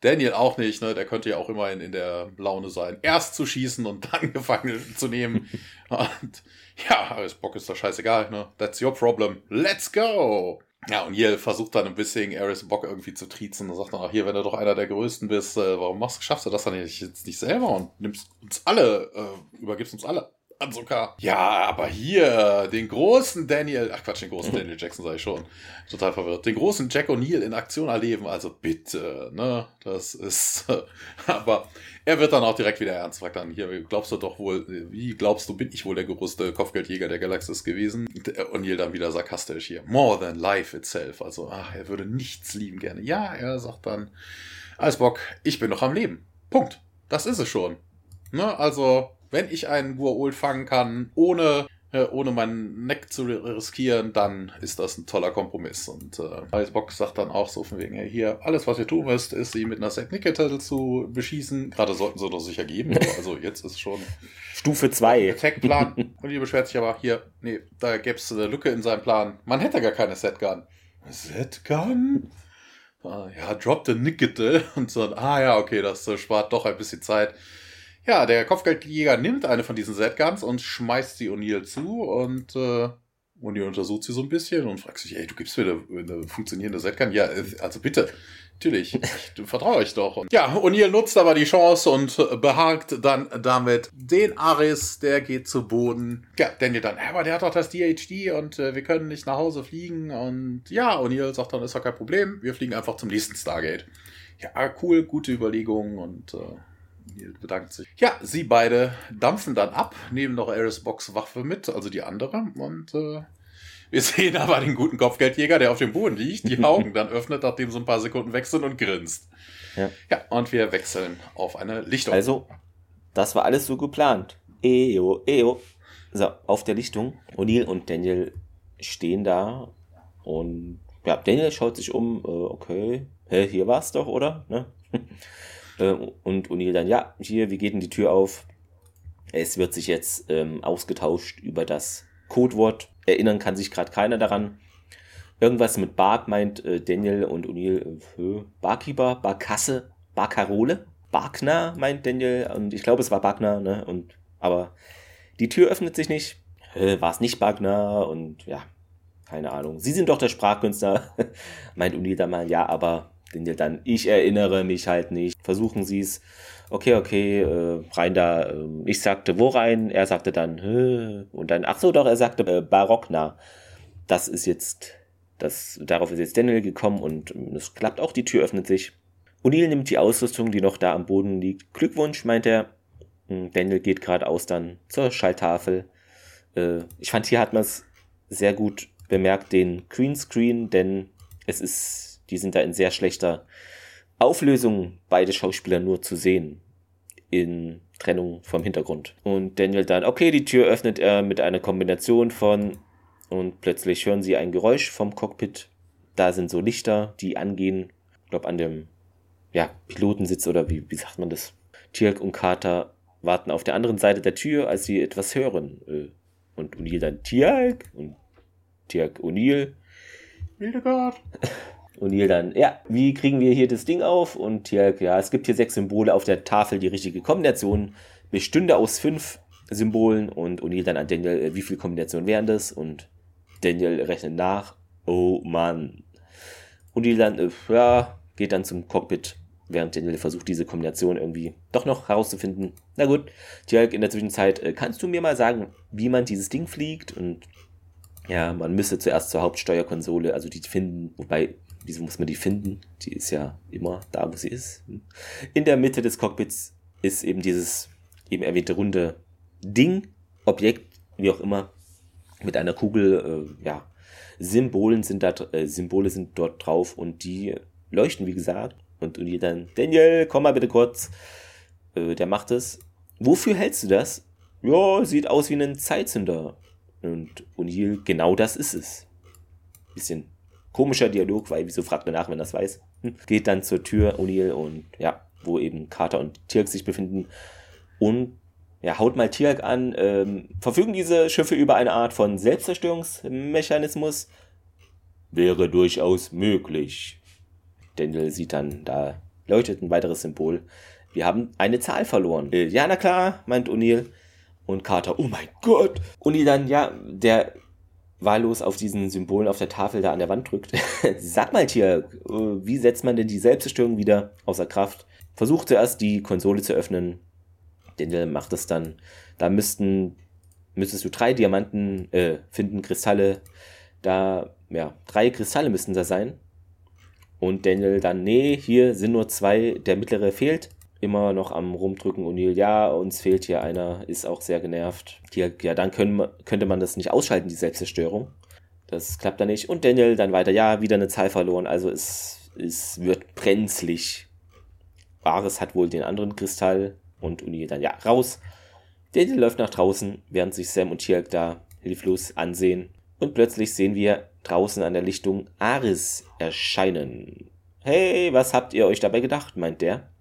B: Daniel auch nicht, ne? Der könnte ja auch immerhin in der Laune sein, erst zu schießen und dann Gefangene zu nehmen. und ja, Aris Bock ist da scheißegal, ne? That's your problem. Let's go! Ja, und hier versucht dann ein bisschen Aris Bock irgendwie zu triezen und sagt dann auch hier, wenn du doch einer der Größten bist, äh, warum machst, schaffst du das dann jetzt nicht selber und nimmst uns alle, äh, übergibst uns alle an Zucker. Ja, aber hier, den großen Daniel, ach Quatsch, den großen Daniel Jackson sei ich schon, total verwirrt, den großen Jack O'Neill in Aktion erleben, also bitte, ne, das ist, aber er wird dann auch direkt wieder ernst, fragt dann, hier, glaubst du doch wohl, wie glaubst du, bin ich wohl der größte Kopfgeldjäger der Galaxis gewesen? Und O'Neill dann wieder sarkastisch hier, more than life itself, also, ach, er würde nichts lieben gerne. Ja, er sagt dann, alles Bock, ich bin noch am Leben. Punkt. Das ist es schon. Ne, also, wenn ich einen Gua'uld fangen kann, ohne, äh, ohne meinen Neck zu riskieren, dann ist das ein toller Kompromiss. Und äh, Alice Bock sagt dann auch so von wegen, hey, hier, alles, was ihr tun müsst, ist, sie mit einer Set Nickel zu beschießen. Gerade sollten sie doch sicher geben. Also jetzt ist schon
A: Stufe 2.
B: Attack-Plan. Und ihr beschwert sich aber, hier, nee, da gäbe es eine Lücke in seinem Plan. Man hätte gar keine Set-Gun. Set-Gun? Ah, Ja, drop the Nickel. Und so, ah ja, okay, das äh, spart doch ein bisschen Zeit. Ja, der Kopfgeldjäger nimmt eine von diesen Z-Guns und schmeißt sie O'Neill zu und äh, O'Neill untersucht sie so ein bisschen und fragt sich, ey, du gibst mir eine, eine funktionierende Z-Gun? Ja, äh, also bitte. Natürlich, ich vertraue euch doch. Und ja, O'Neill nutzt aber die Chance und äh, behagt dann damit den Aris, der geht zu Boden. Ja, Daniel dann, aber der hat doch das DHD und äh, wir können nicht nach Hause fliegen. Und ja, O'Neill sagt dann, ist ja kein Problem, wir fliegen einfach zum nächsten Stargate. Ja, cool, gute Überlegung und äh, Neil bedankt sich. Ja, sie beide dampfen dann ab, nehmen noch Aris Box Waffe mit, also die andere. Und äh, wir sehen aber den guten Kopfgeldjäger, der auf dem Boden liegt, die Augen dann öffnet, nachdem so ein paar Sekunden weg sind und grinst.
A: Ja.
B: ja, und wir wechseln auf eine Lichtung.
A: Also, das war alles so geplant. Eo, eo. So, auf der Lichtung. O'Neill und Daniel stehen da und ja, Daniel schaut sich um, äh, okay, hä, hier war's doch, oder? Ne? Äh, und O'Neill dann, ja, hier, wie geht denn die Tür auf? Es wird sich jetzt ähm, ausgetauscht über das Codewort. Erinnern kann sich gerade keiner daran. Irgendwas mit Bark meint äh, Daniel und O'Neill. Äh, Barkeeper, Barkasse, Barkarole. Barkner meint Daniel und ich glaube, es war Barkner, ne? Und, aber die Tür öffnet sich nicht. Äh, war es nicht Barkner und ja, keine Ahnung. Sie sind doch der Sprachkünstler, meint O'Neill dann mal. Ja, aber Daniel dann, ich erinnere mich halt nicht. Versuchen Sie es. Okay, okay, äh, rein da. Äh, ich sagte, wo rein? Er sagte dann, Hö. und dann, ach so, doch, er sagte äh, Barockner. Das ist jetzt, das, darauf ist jetzt Daniel gekommen und ähm, es klappt auch, die Tür öffnet sich. O'Neill nimmt die Ausrüstung, die noch da am Boden liegt. Glückwunsch, meint er. Hm, Daniel geht geradeaus dann zur Schalltafel. Äh, ich fand, hier hat man es sehr gut bemerkt, den Greenscreen, denn es ist die sind da in sehr schlechter Auflösung, beide Schauspieler nur zu sehen. In Trennung vom Hintergrund. Und Daniel dann, okay, die Tür öffnet er mit einer Kombination von und plötzlich hören sie ein Geräusch vom Cockpit. Da sind so Lichter, die angehen. Ich glaube, an dem ja, Pilotensitz oder wie, wie sagt man das? Tirk und Carter warten auf der anderen Seite der Tür, als sie etwas hören. Äh, Und O'Neill dann Tiag und Tiag O'Neill.
B: Hildegard.
A: O'Neill dann, ja, wie kriegen wir hier das Ding auf? Und Tiag, ja, es gibt hier sechs Symbole auf der Tafel, die richtige Kombination bestünde aus fünf Symbolen und O'Neill dann an Daniel, äh, wie viele Kombinationen wären das? Und Daniel rechnet nach. Oh Mann. O'Neill dann, äh, ja, geht dann zum Cockpit, während Daniel versucht, diese Kombination irgendwie doch noch herauszufinden. Na gut, Tjalk, in der Zwischenzeit, äh, kannst du mir mal sagen, wie man dieses Ding fliegt? Und ja, man müsste zuerst zur Hauptsteuerkonsole, also die finden, wobei, wieso muss man die finden? Die ist ja immer da, wo sie ist. In der Mitte des Cockpits ist eben dieses eben erwähnte runde Ding, Objekt, wie auch immer, mit einer Kugel, äh, ja, Symbolen sind da, äh, Symbole sind dort drauf und die leuchten, wie gesagt. Und, und die dann, Daniel, komm mal bitte kurz. Äh, der macht es. Wofür hältst du das? Ja, sieht aus wie ein Zeitzünder. Und O'Neill, genau das ist es. Bisschen komischer Dialog, weil wieso fragt man nach, wenn er das weiß? Hm. Geht dann zur Tür, O'Neill, und ja, wo eben Carter und Tirk sich befinden. Und ja, haut mal Tirk an. Ähm, verfügen diese Schiffe über eine Art von Selbstzerstörungsmechanismus? Wäre durchaus möglich. Daniel sieht dann, da leuchtet ein weiteres Symbol. Wir haben eine Zahl verloren. Äh, ja, na klar, meint O'Neill. Und Carter, oh mein Gott. O'Neill dann, ja, der wahllos auf diesen Symbolen auf der Tafel da an der Wand drückt. Sag mal, Tier, äh, wie setzt man denn die Selbstzerstörung wieder außer Kraft? Versucht zuerst die Konsole zu öffnen. Daniel macht es dann. Da müssten, müsstest du drei Diamanten äh, finden, Kristalle. Da, ja, drei Kristalle müssten da sein. Und Daniel dann, nee, hier sind nur zwei, der mittlere fehlt. Immer noch am rumdrücken. O'Neill, ja, uns fehlt hier einer, ist auch sehr genervt. Hier, ja, dann können, könnte man das nicht ausschalten, die Selbstzerstörung. Das klappt dann nicht. Und Daniel dann weiter, ja, wieder eine Zahl verloren. Also es, es wird brenzlig. Ares hat wohl den anderen Kristall und O'Neill dann, ja, raus. Daniel läuft nach draußen, während sich Sam und Tialk da hilflos ansehen. Und plötzlich sehen wir draußen an der Lichtung Aris erscheinen. Hey, was habt ihr euch dabei gedacht? meint der.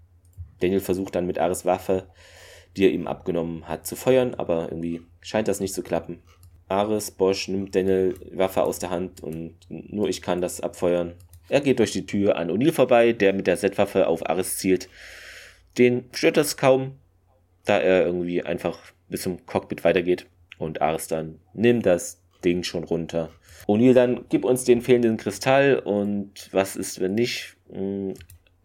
A: Daniel versucht dann mit Aris Waffe, die er ihm abgenommen hat, zu feuern, aber irgendwie scheint das nicht zu klappen. Ares Bosch nimmt Daniel Waffe aus der Hand und nur ich kann das abfeuern. Er geht durch die Tür an O'Neill vorbei, der mit der Z-Waffe auf Ares zielt. Den stört das kaum, da er irgendwie einfach bis zum Cockpit weitergeht. Und Ares dann nimmt das Ding schon runter. O'Neill dann, gib uns den fehlenden Kristall und was ist, wenn nicht?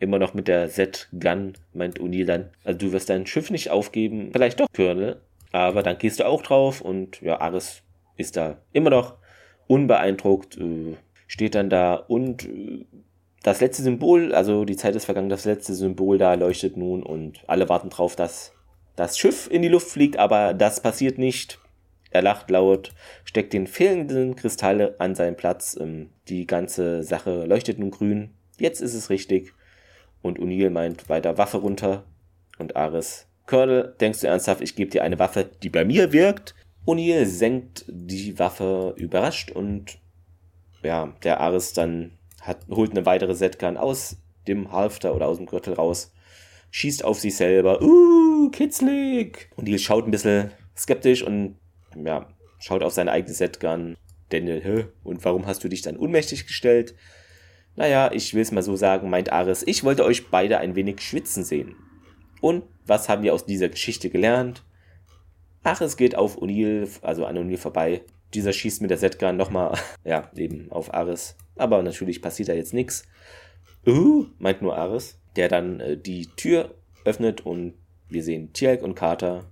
A: Immer noch mit der Z-Gun, meint O'Neill dann. Also du wirst dein Schiff nicht aufgeben, vielleicht doch, Colonel, aber dann gehst du auch drauf und ja, Ares ist da immer noch unbeeindruckt, äh, steht dann da und äh, das letzte Symbol, also die Zeit ist vergangen, das letzte Symbol da leuchtet nun und alle warten drauf, dass das Schiff in die Luft fliegt, aber das passiert nicht. Er lacht laut, steckt den fehlenden Kristall an seinen Platz. Ähm, die ganze Sache leuchtet nun grün. Jetzt ist es richtig. Und O'Neill meint weiter Waffe runter. Und Ares, Colonel, denkst du ernsthaft, ich gebe dir eine Waffe, die bei mir wirkt? O'Neill senkt die Waffe überrascht und ja, der Ares dann hat, holt eine weitere Z-Gun aus dem Halfter oder aus dem Gürtel raus, schießt auf sich selber. Uh, kitzlig! Die schaut ein bisschen skeptisch und ja, schaut auf seine eigene Setgun. Daniel, hä? Und warum hast du dich dann unmächtig gestellt? Naja, ich will es mal so sagen, meint Ares, ich wollte euch beide ein wenig schwitzen sehen. Und was haben wir aus dieser Geschichte gelernt? Ares geht auf O'Neill, also an O'Neill vorbei. Dieser schießt mit der Setgun nochmal, ja, eben auf Ares. Aber natürlich passiert da jetzt nichts. Uh, meint nur Ares, der dann äh, die Tür öffnet und wir sehen Tialk und Carter.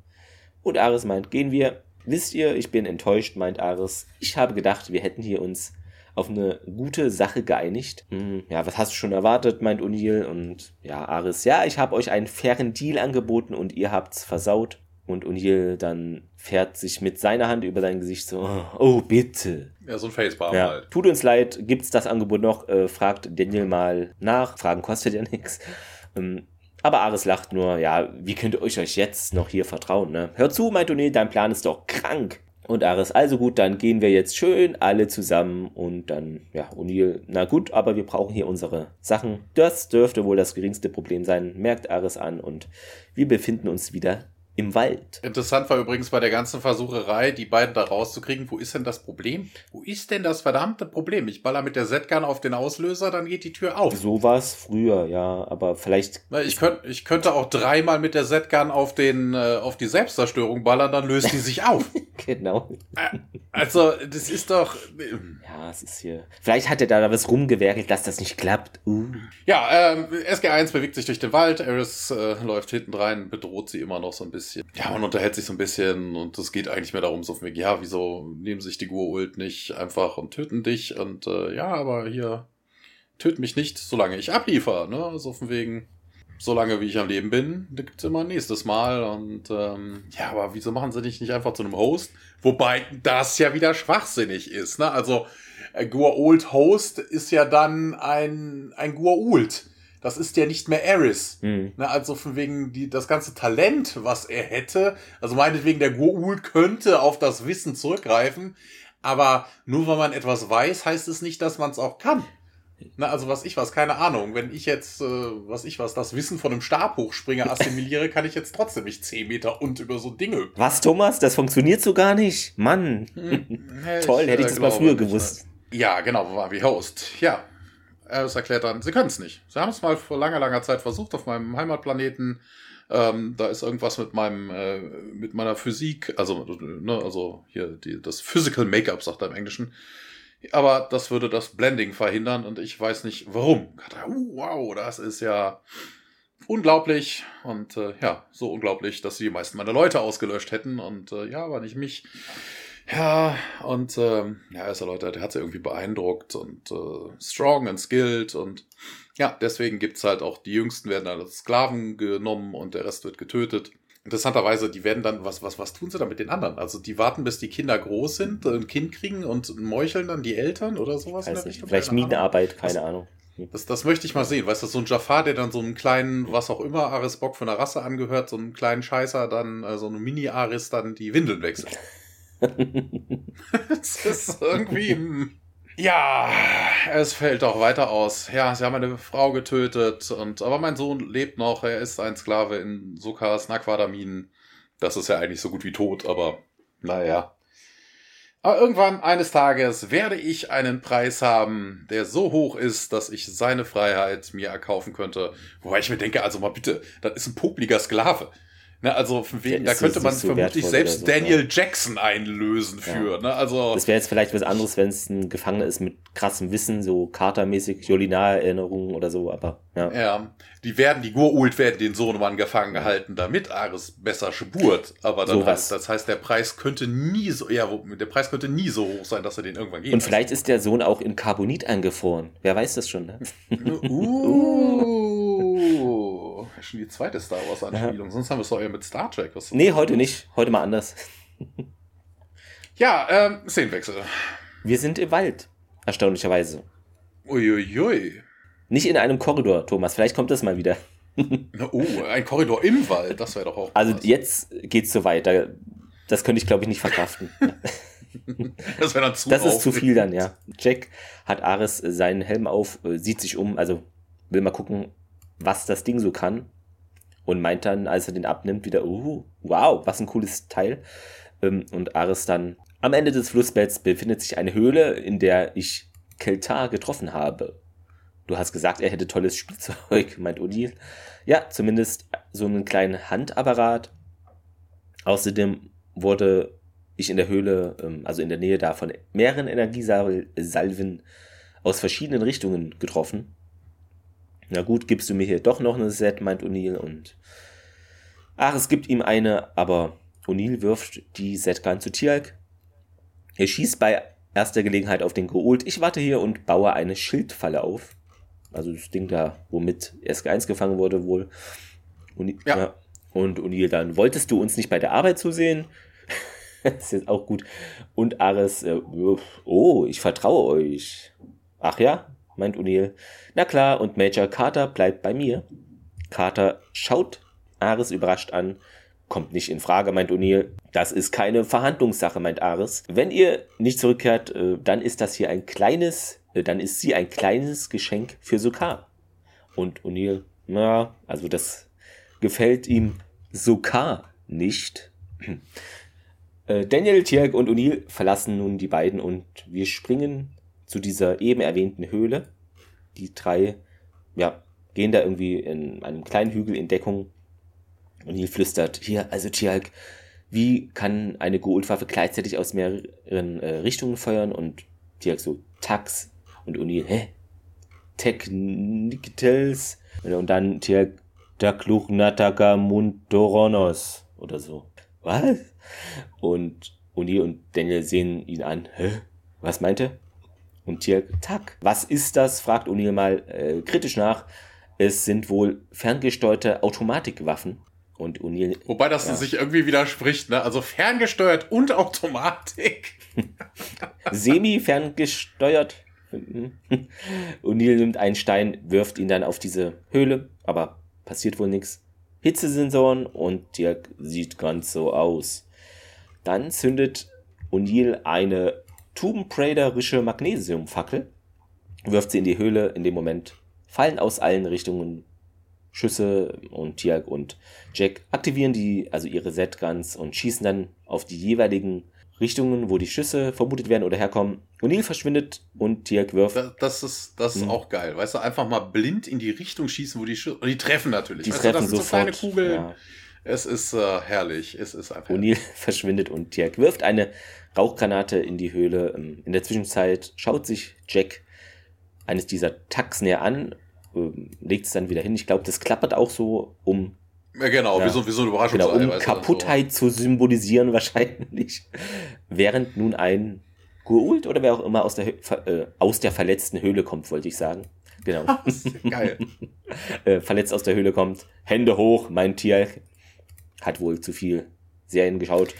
A: Und Ares meint, gehen wir. Wisst ihr, ich bin enttäuscht, meint Ares. Ich habe gedacht, wir hätten hier uns auf eine gute Sache geeinigt. Hm, ja, was hast du schon erwartet, meint O'Neill. Und ja, Ares, ja, ich habe euch einen fairen Deal angeboten und ihr habt's versaut. Und O'Neill dann fährt sich mit seiner Hand über sein Gesicht so, oh, bitte.
B: Ja, so ein Facepalm
A: Ja.
B: halt.
A: Tut uns leid, gibt's das Angebot noch? Äh, fragt Daniel mal nach. Fragen kostet ja nichts. Ähm, aber Ares lacht nur, ja, wie könnt ihr euch euch jetzt noch hier vertrauen, ne? Hör zu, meint O'Neill, dein Plan ist doch krank. Und Ares, also gut, dann gehen wir jetzt schön alle zusammen und dann, ja, O'Neill, na gut, aber wir brauchen hier unsere Sachen. Das dürfte wohl das geringste Problem sein, merkt Ares an und wir befinden uns wieder im Wald.
B: Interessant war übrigens bei der ganzen Versucherei, die beiden da rauszukriegen, wo ist denn das Problem? Wo ist denn das verdammte Problem? Ich baller mit der Z-Gun auf den Auslöser, dann geht die Tür auf.
A: So war es früher, ja, aber vielleicht.
B: Ich, könnt, ich könnte auch dreimal mit der Z-Gun auf, den, äh, auf die Selbstzerstörung ballern, dann löst die sich auf.
A: genau.
B: Also, das ist doch. Äh,
A: ja, es ist hier. Vielleicht hat er da was rumgewerkelt, dass das nicht klappt. Uh.
B: Ja, ähm, SG1 bewegt sich durch den Wald, Eris äh, läuft hinten rein, bedroht sie immer noch so ein bisschen bisschen. Ja, man unterhält sich so ein bisschen und es geht eigentlich mehr darum, so von ja, wieso nehmen sich die Gur-Ult nicht einfach und töten dich und äh, ja, aber hier töten mich nicht, solange ich abliefer, ne? So von wegen, solange wie ich am Leben bin, da gibt's immer ein nächstes Mal und ähm, ja, aber wieso machen sie dich nicht einfach zu einem Host? Wobei das ja wieder schwachsinnig ist, ne? Also äh, Gur-Ult Host ist ja dann ein, ein Gur-Ult das ist ja nicht mehr Eris. Mhm. Ne, also von wegen die, das ganze Talent, was er hätte, also meinetwegen der Goul könnte auf das Wissen zurückgreifen, aber nur weil man etwas weiß, heißt es nicht, dass man es auch kann. Na, ne, also was ich was, keine Ahnung. Wenn ich jetzt, äh, was ich was, das Wissen von einem Stabhochspringer assimiliere, kann ich jetzt trotzdem nicht 10 Meter und über so Dinge.
A: Was, Thomas? Das funktioniert so gar nicht. Mann. Hm, Toll, hätte ich das mal früher gewusst.
B: Ja, genau, war wie Host. Ja, es erklärt dann, sie können es nicht. Sie haben es mal vor langer, langer Zeit versucht auf meinem Heimatplaneten. Ähm, da ist irgendwas mit meinem, äh, mit meiner Physik, also, ne, also hier die, das Physical Make-up, sagt er im Englischen. Aber das würde das Blending verhindern und ich weiß nicht warum. Uh, wow, das ist ja unglaublich und äh, ja, so unglaublich, dass sie die meisten meiner Leute ausgelöscht hätten und äh, ja, aber nicht mich. Ja, und ähm, ja, ist er Leute, der hat sie irgendwie beeindruckt und äh, strong and skilled und ja, deswegen gibt's halt auch, die Jüngsten werden als Sklaven genommen und der Rest wird getötet. Interessanterweise, die werden dann, was, was, was tun sie dann mit den anderen? Also die warten, bis die Kinder groß sind, ein Kind kriegen und meucheln dann die Eltern oder sowas
A: in der Richtung? Vielleicht Minenarbeit, keine Ahnung.
B: Das, das möchte ich mal sehen. Weißt du, so ein Jafar, der dann so einen kleinen, was auch immer, Aris Bock von der Rasse angehört, so einen kleinen Scheißer, dann äh, so eine Mini-Aris dann die Windeln wechselt. es ist irgendwie. Ja, es fällt auch weiter aus. Ja, sie haben eine Frau getötet und aber mein Sohn lebt noch. Er ist ein Sklave in Sukas Naquadamin. Das ist ja eigentlich so gut wie tot, aber naja. Aber irgendwann eines Tages werde ich einen Preis haben, der so hoch ist, dass ich seine Freiheit mir erkaufen könnte. Wobei ich mir denke, also mal bitte, das ist ein popliger Sklave. Ne, also von wegen, da könnte man so vermutlich selbst so, Daniel ja. Jackson einlösen für. Ja. Ne, also
A: das wäre jetzt vielleicht was anderes, wenn es ein Gefangener ist mit krassem Wissen, so Carter-mäßig, Jolinar-Erinnerungen oder so, aber ja.
B: Ja, die werden, die Gurult werden den Sohnemann gefangen gehalten, damit Ares besser spurt. Aber dann so heißt, das heißt, der Preis könnte nie so, ja, der Preis könnte nie so hoch sein, dass er den irgendwann
A: geben Und vielleicht ist der Sohn auch in Carbonit eingefroren. Wer weiß das schon, ne?
B: uh schon die zweite Star Wars-Anspielung. Ja. Sonst haben wir es doch eher mit Star Trek.
A: Was nee, heute nicht. Heute mal anders.
B: ja, ähm, Szenenwechsel.
A: Wir sind im Wald. Erstaunlicherweise.
B: Uiuiui.
A: Nicht in einem Korridor, Thomas. Vielleicht kommt das mal wieder.
B: oh, ein Korridor im Wald. Das wäre doch auch.
A: Also was. jetzt geht's so weit. Das könnte ich, glaube ich, nicht verkraften.
B: das wäre dann zu
A: Das ist zu viel dann, ja. Jack hat Ares seinen Helm auf, sieht sich um, also will mal gucken, was das Ding so kann. Und meint dann, als er den abnimmt, wieder, uh, wow, was ein cooles Teil. Ähm, und Ares dann, am Ende des Flussbetts befindet sich eine Höhle, in der ich Keltar getroffen habe. Du hast gesagt, er hätte tolles Spielzeug, meint O'Neill. Ja, zumindest so einen kleinen Handapparat. Außerdem wurde ich in der Höhle, ähm, also in der Nähe da, von mehreren Energiesalven aus verschiedenen Richtungen getroffen. Na gut, gibst du mir hier doch noch eine Set, meint O'Neill und. Ach, es gibt ihm eine, aber O'Neill wirft die Setgun zu Tialk. Er schießt bei erster Gelegenheit auf den Geolt. Ich warte hier und baue eine Schildfalle auf. Also das Ding da, womit SG1 gefangen wurde, wohl. Und, ja. ja. Und O'Neill dann, wolltest du uns nicht bei der Arbeit zusehen? das ist jetzt auch gut. Und Ares, äh, oh, ich vertraue euch. Ach ja, meint O'Neill. Na klar, und Major Carter bleibt bei mir. Carter schaut Ares überrascht an. Kommt nicht in Frage, meint O'Neill. Das ist keine Verhandlungssache, meint Ares. Wenn ihr nicht zurückkehrt, äh, dann ist das hier ein kleines, äh, dann ist sie ein kleines Geschenk für Sokar. Und O'Neill, na, also das gefällt ihm Sokar. nicht. Äh, Daniel, Tierk und O'Neill verlassen nun die beiden und wir springen zu dieser eben erwähnten Höhle. Die drei, ja, gehen da irgendwie in einem kleinen Hügel in Deckung. O'Neill flüstert, hier, also Tierk, wie kann eine Gould-Waffe gleichzeitig aus mehreren äh, Richtungen feuern? Und Tierk so, Tax. Und O'Neill, hä? Technicals. Und dann Tierk, Dakluknataka Mundoronos. Oder so. Was? Und O'Neill und Daniel sehen ihn an. Hä? Was meinte? Und Tirk, Tack. Was ist das? fragt O'Neill mal äh, kritisch nach. Es sind wohl ferngesteuerte Automatikwaffen. Und O'Neill.
B: Wobei das ja. sich irgendwie widerspricht, ne? Also ferngesteuert und Automatik.
A: Semi-ferngesteuert. O'Neill nimmt einen Stein, wirft ihn dann auf diese Höhle, aber passiert wohl nichts. Hitzesensoren und Dirk sieht ganz so aus. Dann zündet O'Neill eine Tomb Raiderische Magnesiumfackel, wirft sie in die Höhle. In dem Moment fallen aus allen Richtungen Schüsse und Tiag und Jack aktivieren die, also ihre Z-Guns und schießen dann auf die jeweiligen Richtungen, wo die Schüsse vermutet werden oder herkommen. O'Neill verschwindet und Tiag wirft.
B: Das, ist, das ist mhm. auch geil. Weißt du, einfach mal blind in die Richtung schießen, wo die Schüsse. Und die treffen natürlich.
A: Die weißt treffen du, das sofort.
B: So kleine Kugeln. Ja. Es ist äh, herrlich. Es ist einfach.
A: O'Neill verschwindet und Tiag wirft eine Rauchgranate in die Höhle. Ähm, in der Zwischenzeit schaut sich Jack eines dieser Tags näher an, ähm, legt es dann wieder hin. Ich glaube, das klappert auch so, um.
B: Ja, genau, ja, wie, so, wie so eine Überraschung.
A: Genau, um Kaputtheit so. zu symbolisieren, wahrscheinlich. Während nun ein Goult oder wer auch immer aus der, äh, aus der verletzten Höhle kommt, wollte ich sagen. Genau.
B: Geil.
A: äh, verletzt aus der Höhle kommt. Hände hoch, mein Tier hat wohl zu viel Serien geschaut.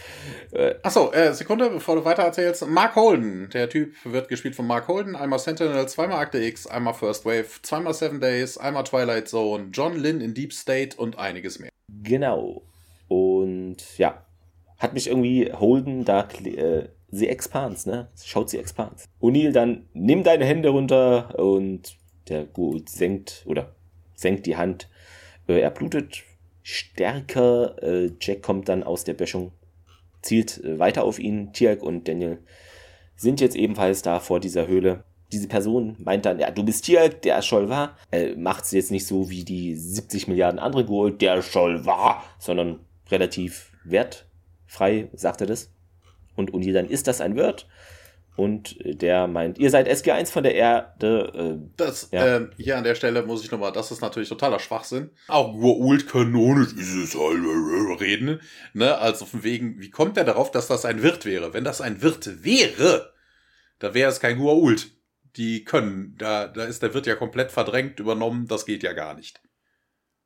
B: Äh, Achso, äh, Sekunde, bevor du weiter erzählst. Mark Holden, der Typ wird gespielt von Mark Holden. Einmal Sentinel, zweimal Akte X, einmal First Wave, zweimal Seven Days, einmal Twilight Zone, John Lynn in Deep State und einiges mehr.
A: Genau. Und ja, hat mich irgendwie Holden da äh, sie Expans, ne? Schaut sie Expans. O'Neill dann, nimm deine Hände runter und der gut senkt oder senkt die Hand. Äh, er blutet stärker. Äh, Jack kommt dann aus der Böschung, zielt äh, weiter auf ihn. Tiag und Daniel sind jetzt ebenfalls da vor dieser Höhle. Diese Person meint dann, ja, du bist Tiag, der Scholl war. Äh, Macht es jetzt nicht so wie die 70 Milliarden andere geholt, der Scholl war, sondern relativ wertfrei, sagt er das. Und Uni dann ist das ein Wirt und der meint, ihr seid SG1 von der Erde.
B: Äh, das, ja. äh, hier an der Stelle muss ich nochmal, das ist natürlich totaler Schwachsinn. Auch nur ult kanonisch ist es reden. Ne? Also von wegen, wie kommt er darauf, dass das ein Wirt wäre? Wenn das ein Wirt wäre, da wäre es kein Guault. Die können, da, da ist der Wirt ja komplett verdrängt, übernommen, das geht ja gar nicht.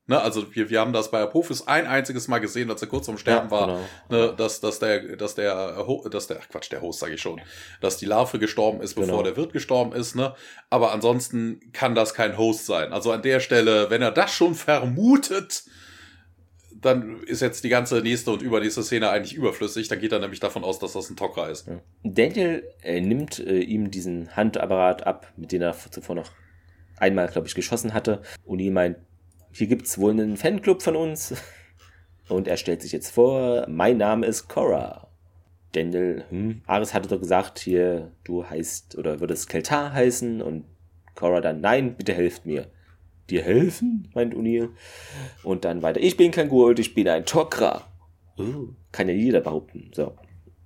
B: Ne, also wir, wir haben das bei Apophis ein einziges Mal gesehen, als er kurz vorm Sterben ja, war, genau. ne, dass, dass der, dass der, dass der, Quatsch, der Host sage ich schon, dass die Larve gestorben ist, bevor genau. der Wirt gestorben ist, ne? Aber ansonsten kann das kein Host sein. Also an der Stelle, wenn er das schon vermutet, dann ist jetzt die ganze nächste und übernächste Szene eigentlich überflüssig. Dann geht er nämlich davon aus, dass das ein Tokra ist. Ja.
A: Daniel äh, nimmt äh, ihm diesen Handapparat ab, mit dem er zuvor noch einmal, glaube ich, geschossen hatte. Und ihm meint, hier gibt es wohl einen Fanclub von uns. Und er stellt sich jetzt vor, mein Name ist Cora. Daniel, hm, Ares hatte doch gesagt, hier, du heißt, oder würdest Keltar heißen. Und Cora dann, nein, bitte helft mir. Dir helfen? meint O'Neill. Und dann weiter, ich bin kein Gold, ich bin ein Tokra. Uh, kann ja jeder behaupten. So,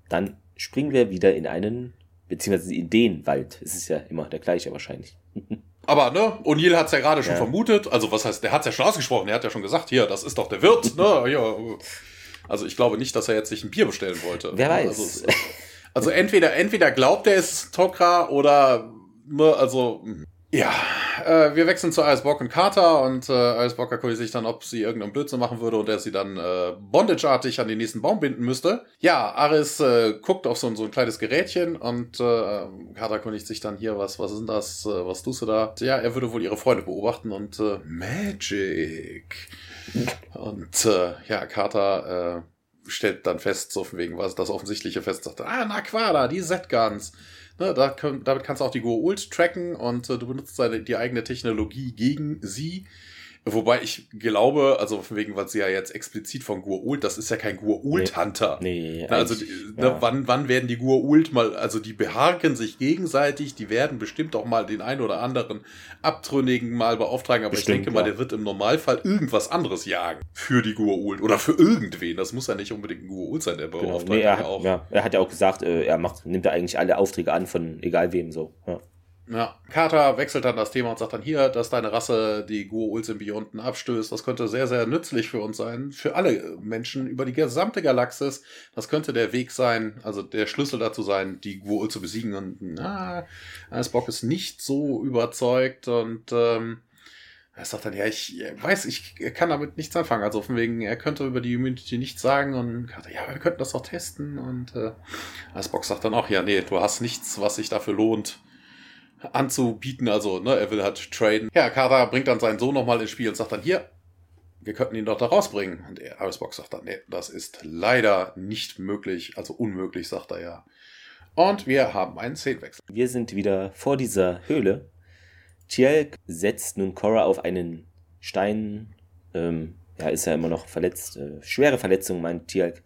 A: dann springen wir wieder in einen, beziehungsweise in den Wald. Es ist ja immer der gleiche wahrscheinlich.
B: Aber, ne, O'Neill hat's ja gerade schon ja. vermutet. Also, was heißt, der hat's ja schon ausgesprochen. Er hat ja schon gesagt, hier, das ist doch der Wirt, ne, ja. Also, ich glaube nicht, dass er jetzt sich ein Bier bestellen wollte.
A: Wer weiß.
B: Also, also entweder, entweder glaubt er, es ist Tokra oder, ne, also, hm. Ja, äh, wir wechseln zu Alice Bock und Carter und äh, Alice Bock erkundigt sich dann, ob sie irgendeinen Blödsinn machen würde und er sie dann äh, bondageartig an den nächsten Baum binden müsste. Ja, Aris äh, guckt auf so, so ein kleines Gerätchen und äh, Carter erkundigt sich dann hier, was, was ist denn das, äh, was tust du da? Ja, er würde wohl ihre Freunde beobachten und äh, Magic. und äh, ja, Carter äh, stellt dann fest, so von wegen, was das Offensichtliche fest, sagt, ah, Naquada, die Z-Guns. Ne, da damit kannst du auch die Go-Ult tracken und äh, du benutzt deine, die eigene Technologie gegen sie. Wobei ich glaube, also wegen, weil sie ja jetzt explizit von Gur-Ult, das ist ja kein Gur-Ult-Hunter. Nee, nee Also ne, ja. wann, wann werden die Gur-Ult mal, also die beharken sich gegenseitig, die werden bestimmt auch mal den einen oder anderen Abtrünnigen mal beauftragen, aber bestimmt, ich denke mal, der wird im Normalfall irgendwas anderes jagen für die Gur-Ult oder für irgendwen. Das muss ja nicht unbedingt ein Gur-Ult sein, der beauftragt genau. nee,
A: er, auch. Ja, er hat ja auch gesagt, äh, er macht, nimmt ja eigentlich alle Aufträge an von egal wem so. Ja.
B: Ja, Carter wechselt dann das Thema und sagt dann hier, dass deine Rasse die Guo-Ul-Symbionten abstößt. Das könnte sehr, sehr nützlich für uns sein. Für alle Menschen über die gesamte Galaxis. Das könnte der Weg sein, also der Schlüssel dazu sein, die Guo-Ul zu besiegen. Und na, Spock ist nicht so überzeugt und ähm, er sagt dann, ja, ich weiß, ich kann damit nichts anfangen. Also von wegen, er könnte über die Immunity nichts sagen und Carter, ja, wir könnten das auch testen. Und äh, Spock sagt dann auch, ja, nee, du hast nichts, was sich dafür lohnt anzubieten. Also, ne, er will halt traden. Ja, Carter bringt dann seinen Sohn nochmal ins Spiel und sagt dann, hier, wir könnten ihn doch da rausbringen. Und der Irisbox sagt dann, nee, das ist leider nicht möglich. Also unmöglich, sagt er ja. Und wir haben einen Szenenwechsel.
A: Wir sind wieder vor dieser Höhle. Tjelk setzt nun Cora auf einen Stein. Ähm, ja, ist ja immer noch verletzt. Äh, schwere Verletzung, meint Tjelk.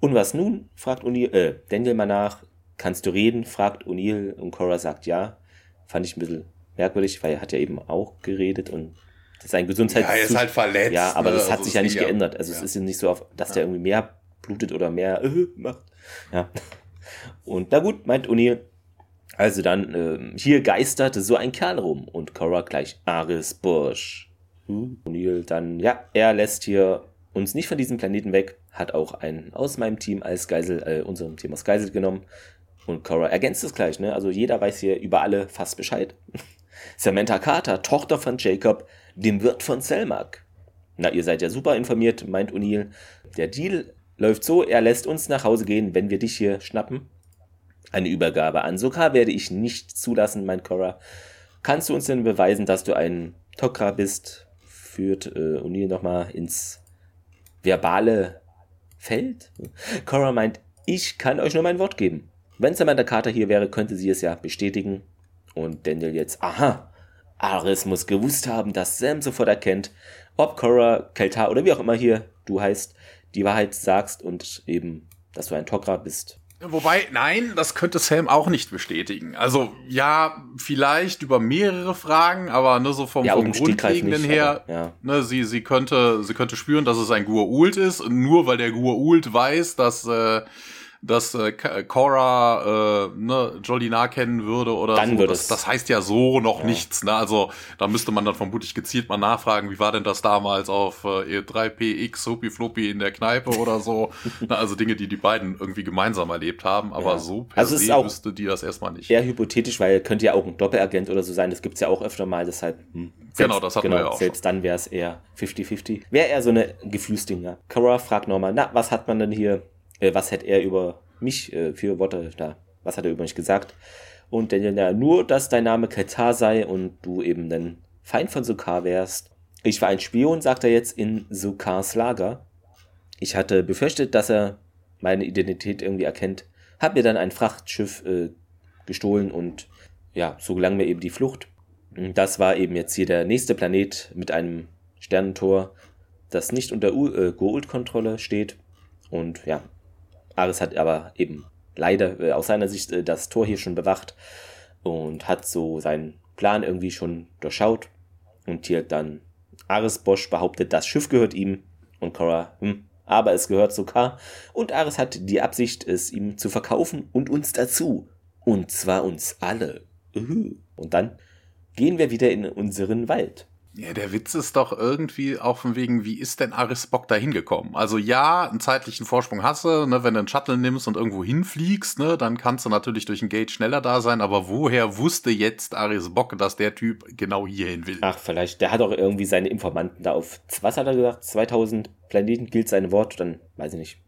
A: Und was nun? fragt O'Neill, äh, Daniel mal nach. Kannst du reden? fragt O'Neill und Cora sagt ja. Fand ich ein bisschen merkwürdig, weil er hat ja eben auch geredet und sein Gesundheits.
B: Ja, er ist halt verletzt.
A: Ja, aber ne? das hat also sich ja nicht geändert. Also ja. es ist ja nicht so, auf, dass ja. der irgendwie mehr blutet oder mehr äh, macht. Ja. Und na gut, meint O'Neill. Also dann, äh, hier geisterte so ein Kerl rum und Cora gleich Aris Bush. Hm, O'Neill dann, ja, er lässt hier uns nicht von diesem Planeten weg, hat auch einen aus meinem Team als Geisel, äh, unserem Team als Geisel genommen und Cora ergänzt es gleich, ne? Also jeder weiß hier über alle fast Bescheid. Samantha Carter, Tochter von Jacob, dem Wirt von Selmak. Na, ihr seid ja super informiert, meint O'Neill. Der Deal läuft so, er lässt uns nach Hause gehen, wenn wir dich hier schnappen. Eine Übergabe an Sokar werde ich nicht zulassen, meint Cora. Kannst du uns denn beweisen, dass du ein Tokra bist? Führt äh, O'Neill nochmal ins verbale Feld. Cora meint, ich kann euch nur mein Wort geben. Wenn Samantha Carter hier wäre, könnte sie es ja bestätigen. Und Daniel jetzt, aha, Aris muss gewusst haben, dass Sam sofort erkennt, ob Cora, Keltar oder wie auch immer hier du heißt, die Wahrheit sagst und eben, dass du ein Tok'ra bist.
B: Wobei, nein, das könnte Sam auch nicht bestätigen. Also, ja, vielleicht über mehrere Fragen, aber nur so vom, ja, vom Grundlegenden her, aber, ja. ne, sie, sie könnte, sie könnte spüren, dass es ein Gur-Ult ist, nur weil der Gur-Ult weiß, dass, äh, dass äh, Cora äh, ne, Jolinar kennen würde oder
A: dann
B: so.
A: Das,
B: das heißt ja so noch ja. nichts. Ne? Also da müsste man dann vermutlich gezielt mal nachfragen, wie war denn das damals auf äh, 3PX Hopi Floppy in der Kneipe oder so. Na, also Dinge, die die beiden irgendwie gemeinsam erlebt haben, aber ja. so
A: per also se
B: wüsste die das erstmal nicht.
A: Eher hypothetisch, weil könnte ja auch ein Doppelagent oder so sein. Das gibt's ja auch öfter mal, deshalb. Hm.
B: Selbst, genau, das hatten genau, wir ja auch.
A: Selbst schon. dann wäre es eher 50-50. Wäre eher so eine Geflüsting, ja. Cora fragt nochmal, na, was hat man denn hier äh, was hätte er über mich äh, für Worte da, was hat er über mich gesagt? Und dann ja, nur, dass dein Name Katar sei und du eben dann Feind von Sukar wärst. Ich war ein Spion, sagt er jetzt, in Sukars Lager. Ich hatte befürchtet, dass er meine Identität irgendwie erkennt. Hab mir dann ein Frachtschiff äh, gestohlen und ja, so gelang mir eben die Flucht. Das war eben jetzt hier der nächste Planet mit einem Sternentor, das nicht unter äh, Gould-Kontrolle steht. Und ja, Ares hat aber eben leider äh, aus seiner Sicht äh, das Tor hier schon bewacht und hat so seinen Plan irgendwie schon durchschaut. Und hier dann Ares Bosch behauptet, das Schiff gehört ihm und Cora, hm, aber es gehört zu K. Und Ares hat die Absicht, es ihm zu verkaufen und uns dazu. Und zwar uns alle. Und dann gehen wir wieder in unseren Wald.
B: Ja, der Witz ist doch irgendwie auch von wegen, wie ist denn Aris Bock da hingekommen? Also ja, einen zeitlichen Vorsprung hast du, ne, wenn du einen Shuttle nimmst und irgendwo hinfliegst, ne, dann kannst du natürlich durch ein Gate schneller da sein, aber woher wusste jetzt Aris Bock, dass der Typ genau hierhin will?
A: Ach, vielleicht, der hat auch irgendwie seine Informanten da auf, was hat er gesagt, 2000 Planeten gilt sein Wort, dann weiß ich nicht.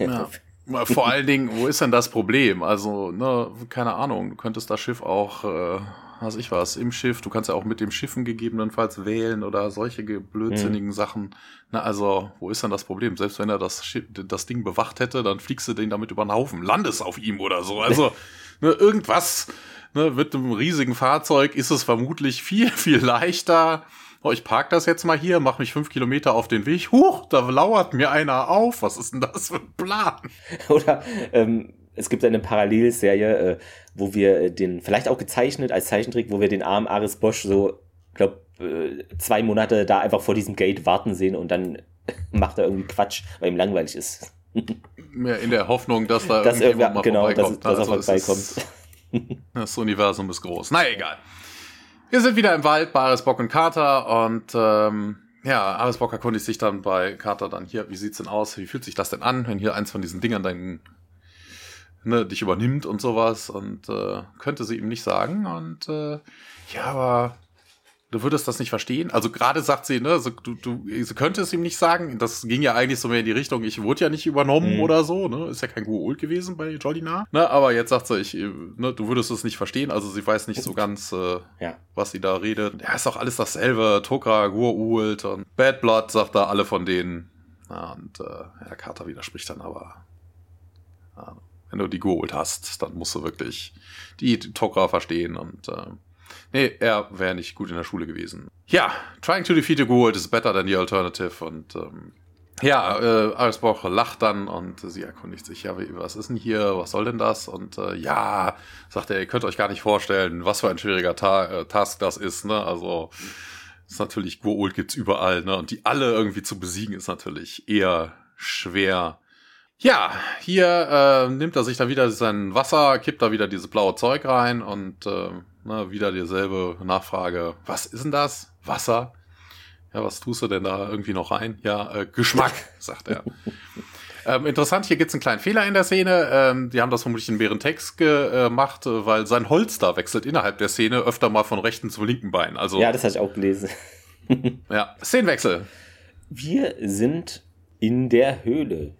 B: Ja. Vor allen Dingen, wo ist denn das Problem? Also, ne, keine Ahnung, du könntest das Schiff auch äh, was ich was, im Schiff. Du kannst ja auch mit dem Schiffen gegebenenfalls wählen oder solche blödsinnigen mhm. Sachen. Na, also, wo ist denn das Problem? Selbst wenn er das, Schiff, das Ding bewacht hätte, dann fliegst du den damit über den Haufen, landest auf ihm oder so. Also, ne, irgendwas, ne, mit einem riesigen Fahrzeug ist es vermutlich viel, viel leichter oh, ich park das jetzt mal hier, mach mich fünf Kilometer auf den Weg. Huch, da lauert mir einer auf. Was ist denn das für ein Plan?
A: Oder ähm, es gibt eine Parallelserie, äh, wo wir den, vielleicht auch gezeichnet als Zeichentrick, wo wir den armen Aris Bosch so, glaub, äh, zwei Monate da einfach vor diesem Gate warten sehen und dann macht er irgendwie Quatsch, weil ihm langweilig ist.
B: Mehr in der Hoffnung, dass da
A: dass irgendjemand mal genau, vorbeikommt. Dass, dass
B: also vorbeikommt. das Universum ist groß. Na egal. Wir sind wieder im Wald bei Arisbock und Carter und ähm, ja, Arisbock erkundigt sich dann bei Carter dann hier, wie sieht's denn aus? Wie fühlt sich das denn an, wenn hier eins von diesen Dingern dein, ne, dich übernimmt und sowas und äh, könnte sie ihm nicht sagen und äh, ja, aber du würdest das nicht verstehen. Also gerade sagt sie, ne, so, du, du, sie könnte es ihm nicht sagen. Das ging ja eigentlich so mehr in die Richtung, ich wurde ja nicht übernommen mhm. oder so, ne? Ist ja kein Guold gewesen bei Jolina. Ne, aber jetzt sagt sie, ich, ne, du würdest es nicht verstehen. Also sie weiß nicht so ganz, äh, ja. was sie da redet. Ja, ist auch alles dasselbe. Tokra, Guold und Bad Blood, sagt da alle von denen. Ja, und äh, Herr Carter widerspricht dann aber. Ja, wenn du die Guold hast, dann musst du wirklich die Tokra verstehen und äh, Nee, er wäre nicht gut in der Schule gewesen. Ja, trying to defeat a Gould is better than the alternative. Und ähm, ja, äh, Arisboch lacht dann und sie erkundigt sich, ja, was ist denn hier, was soll denn das? Und äh, ja, sagt er, ihr könnt euch gar nicht vorstellen, was für ein schwieriger Ta äh, Task das ist, ne? Also ist natürlich, Gould gibt's überall, ne? Und die alle irgendwie zu besiegen, ist natürlich eher schwer. Ja, hier äh, nimmt er sich dann wieder sein Wasser, kippt da wieder dieses blaue Zeug rein und äh, na, wieder dieselbe Nachfrage. Was ist denn das? Wasser? Ja, was tust du denn da irgendwie noch rein? Ja, äh, Geschmack, sagt er. ähm, interessant, hier gibt's einen kleinen Fehler in der Szene. Ähm, die haben das vermutlich in mehreren Text gemacht, äh, weil sein Holster wechselt innerhalb der Szene öfter mal von rechten zum linken Bein. Also,
A: ja, das hatte ich auch gelesen.
B: ja, Szenenwechsel.
A: Wir sind in der Höhle.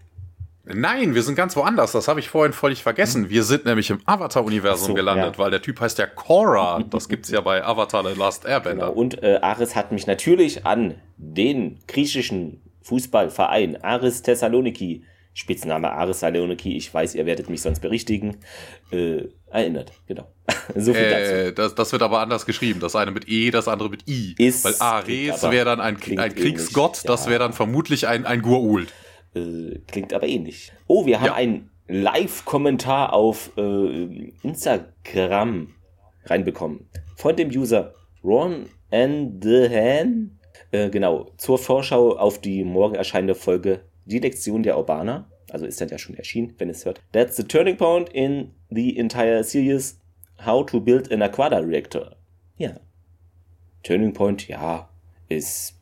B: Nein, wir sind ganz woanders. Das habe ich vorhin völlig vergessen. Wir sind nämlich im Avatar-Universum so, gelandet, ja. weil der Typ heißt ja Korra. Das gibt's ja bei Avatar The Last Airbender.
A: Genau. Und äh, Aris hat mich natürlich an den griechischen Fußballverein Aris Thessaloniki, Spitzname Aris Thessaloniki, ich weiß, ihr werdet mich sonst berichtigen, äh, erinnert. Genau.
B: so viel äh, dazu. Das, das, wird aber anders geschrieben. Das eine mit E, das andere mit I.
A: Ist,
B: weil Ares wäre dann ein, ein Kriegsgott, ja. das wäre dann vermutlich ein, ein Gurult.
A: Äh, klingt aber ähnlich. Oh, wir haben ja. einen Live-Kommentar auf äh, Instagram reinbekommen. Von dem User Ron and the Han. Äh, genau, zur Vorschau auf die morgen erscheinende Folge Die Lektion der Urbana. Also ist dann ja schon erschienen, wenn es hört. That's the turning point in the entire series. How to build an Aquada Reactor. Ja. Turning Point, ja, ist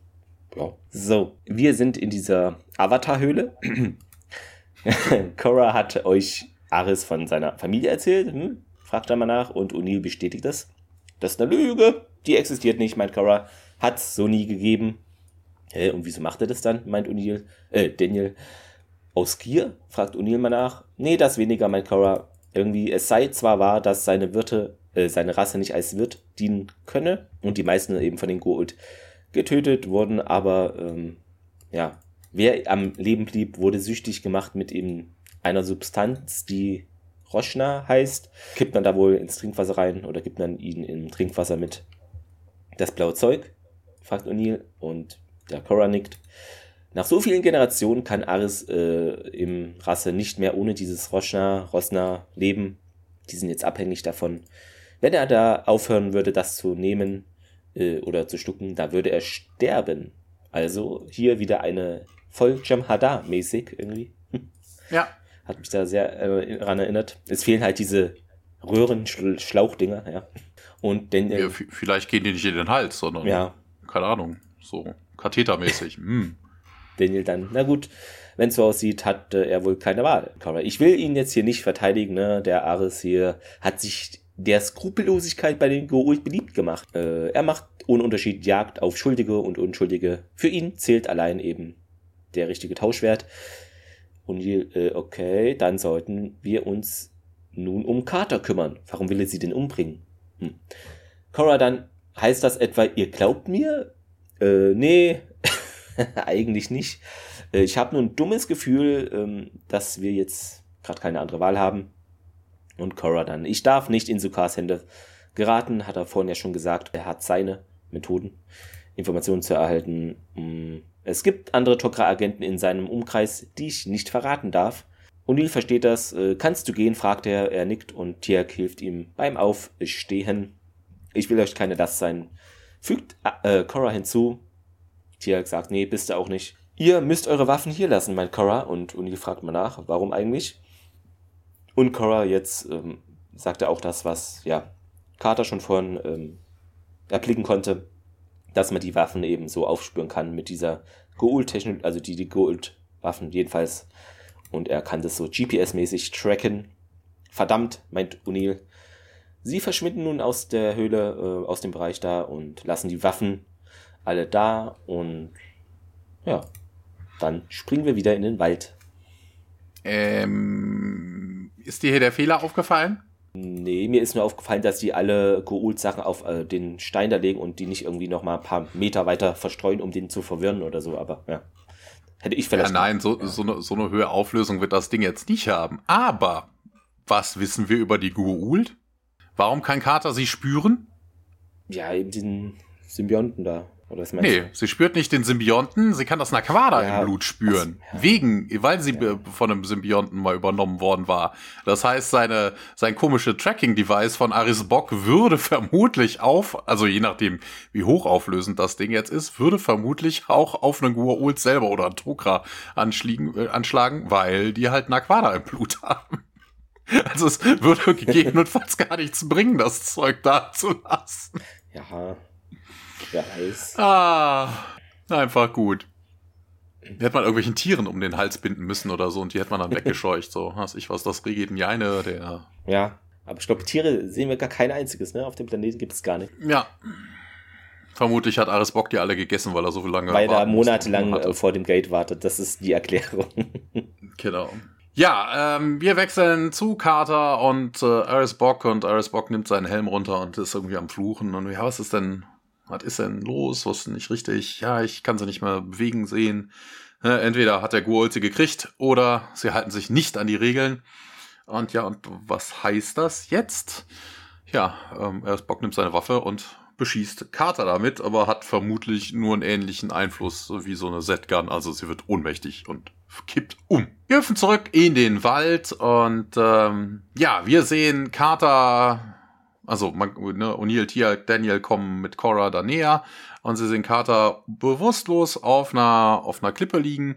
A: ja. So, wir sind in dieser Avatar-Höhle. Cora hat euch Aris von seiner Familie erzählt. Hm? Fragt da mal nach und O'Neill bestätigt das. Das ist eine Lüge. Die existiert nicht, meint Cora. Hat's so nie gegeben. Hä, und wieso macht er das dann, meint O'Neill. Äh, Daniel. Aus Gier? fragt O'Neill mal nach. Nee, das weniger, meint Cora. Irgendwie, es sei zwar wahr, dass seine Wirte, äh, seine Rasse nicht als Wirt dienen könne und die meisten eben von den Goa'uld getötet wurden, aber ähm, ja, wer am Leben blieb, wurde süchtig gemacht mit eben einer Substanz, die Roshna heißt. Kippt man da wohl ins Trinkwasser rein oder gibt man ihn im Trinkwasser mit das blaue Zeug? fragt O'Neill und der Cora nickt. Nach so vielen Generationen kann Aris äh, im Rasse nicht mehr ohne dieses Roshna, Rosna leben. Die sind jetzt abhängig davon. Wenn er da aufhören würde, das zu nehmen, äh, oder zu stucken, da würde er sterben. Also hier wieder eine voll Jamhada-mäßig irgendwie.
B: Ja.
A: Hat mich da sehr äh, daran erinnert. Es fehlen halt diese Röhren-Schlauchdinger, ja. Und denn,
B: ja, vielleicht gehen die nicht in den Hals, sondern,
A: ja.
B: keine Ahnung, so kathetermäßig. hm.
A: Daniel dann, na gut, wenn es so aussieht, hat äh, er wohl keine Wahl. Ich will ihn jetzt hier nicht verteidigen, ne? Der Ares hier hat sich der Skrupellosigkeit bei den Goa'uld beliebt gemacht. Äh, er macht ohne Unterschied Jagd auf Schuldige und Unschuldige. Für ihn zählt allein eben der richtige Tauschwert. Und äh, okay, dann sollten wir uns nun um Carter kümmern. Warum will er sie denn umbringen? Hm. Cora dann, heißt das etwa, ihr glaubt mir? Äh, nee, eigentlich nicht. Äh, ich habe nur ein dummes Gefühl, ähm, dass wir jetzt gerade keine andere Wahl haben. Und Cora dann. Ich darf nicht in Sukars Hände geraten, hat er vorhin ja schon gesagt. Er hat seine Methoden. Informationen zu erhalten. Mm, es gibt andere Tok'ra-Agenten in seinem Umkreis, die ich nicht verraten darf. O'Neill versteht das. Äh, kannst du gehen? fragt er. Er nickt und Tiak hilft ihm beim Aufstehen. Ich will euch keine Last sein. Fügt äh, Cora hinzu. Tiak sagt, nee, bist du auch nicht. Ihr müsst eure Waffen hier lassen, meint Cora. Und O'Neill fragt mal nach, warum eigentlich? Und Cora jetzt ähm, sagt er auch das, was ja Carter schon vorhin ähm, erblicken konnte, dass man die Waffen eben so aufspüren kann mit dieser Gould-Technik, also die, die Gould-Waffen jedenfalls. Und er kann das so GPS-mäßig tracken. Verdammt, meint O'Neill. Sie verschwinden nun aus der Höhle, äh, aus dem Bereich da und lassen die Waffen alle da und ja, dann springen wir wieder in den Wald.
B: Ähm, ist dir hier der Fehler aufgefallen?
A: Nee, mir ist nur aufgefallen, dass die alle Goult-Sachen auf äh, den Stein da legen und die nicht irgendwie noch mal ein paar Meter weiter verstreuen, um den zu verwirren oder so, aber ja. Hätte ich vielleicht.
B: Ja, nein, so, ja. so, eine, so eine höhere Auflösung wird das Ding jetzt nicht haben. Aber was wissen wir über die Goult? Warum kann Carter sie spüren?
A: Ja, eben diesen Symbionten da.
B: Oder was nee, du? sie spürt nicht den Symbionten, sie kann das Naquada ja, im Blut spüren. Das, ja. Wegen, weil sie ja. von einem Symbionten mal übernommen worden war. Das heißt, seine, sein komische Tracking-Device von Aris Bock würde vermutlich auf, also je nachdem, wie hochauflösend das Ding jetzt ist, würde vermutlich auch auf einen Gua'uld selber oder einen Tokra anschlagen, äh, anschlagen, weil die halt Naquada im Blut haben. Also es würde gegebenenfalls gar nichts bringen, das Zeug da zu lassen.
A: Ja, Weiß.
B: Ah, einfach gut. Die hätte man irgendwelchen Tieren um den Hals binden müssen oder so und die hätte man dann weggescheucht. So, weiß ich was, das Regenjeine, der.
A: Ja, aber ich glaube, Tiere sehen wir gar kein einziges, ne? Auf dem Planeten gibt es gar nicht.
B: Ja. Vermutlich hat Ares Bock die alle gegessen, weil er so lange.
A: Weil er monatelang vor dem Gate wartet. Das ist die Erklärung.
B: genau. Ja, ähm, wir wechseln zu Carter und äh, Aris Bock und Aris Bock nimmt seinen Helm runter und ist irgendwie am Fluchen. Und ja, was ist denn was ist denn los? Was ist nicht richtig? Ja, ich kann sie nicht mehr bewegen sehen. Entweder hat der Guol sie gekriegt oder sie halten sich nicht an die Regeln. Und ja, und was heißt das jetzt? Ja, ähm, Bock nimmt seine Waffe und beschießt Carter damit, aber hat vermutlich nur einen ähnlichen Einfluss wie so eine Z-Gun. Also sie wird ohnmächtig und kippt um. Wir hüpfen zurück in den Wald und ähm, ja, wir sehen Carter also ne, O'Neill, Tia, Daniel kommen mit Cora da näher und sie sehen Carter bewusstlos auf einer, auf einer Klippe liegen.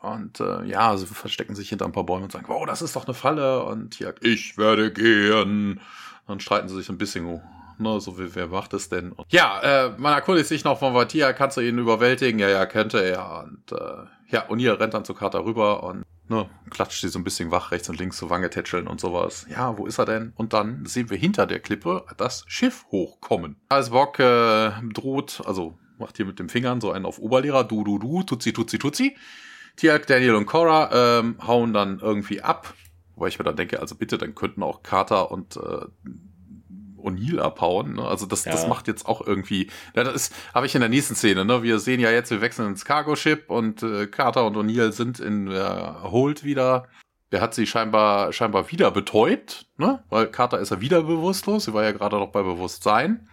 B: Und äh, ja, sie verstecken sich hinter ein paar Bäumen und sagen, wow, das ist doch eine Falle. Und Tia, ich werde gehen. Dann streiten sie sich ein bisschen, ne, so wie, wer macht es denn? Und, ja, äh, man erkundigt sich noch von Vatia, kannst du ihn überwältigen? Ja, ja, könnte er. Und äh, ja, O'Neill rennt dann zu Carter rüber und ne, klatscht sie so ein bisschen wach, rechts und links zur Wange tätscheln und sowas. Ja, wo ist er denn? Und dann sehen wir hinter der Klippe das Schiff hochkommen. Als Bock äh, droht, also macht hier mit den Fingern so einen auf Oberlehrer, du, du, du, tutsi, tutsi, tutsi. Tiak, Daniel und Cora ähm, hauen dann irgendwie ab. Wobei ich mir dann denke, also bitte, dann könnten auch Carter und äh, O'Neill abhauen. Ne? Also das, ja. das macht jetzt auch irgendwie. Ja, das ist, habe ich in der nächsten Szene. Ne? Wir sehen ja jetzt, wir wechseln ins Cargo-Ship und äh, Carter und O'Neill sind in äh, Hold wieder. Der hat sie scheinbar scheinbar wieder betäubt, ne? Weil Carter ist ja wieder bewusstlos. Sie war ja gerade noch bei Bewusstsein.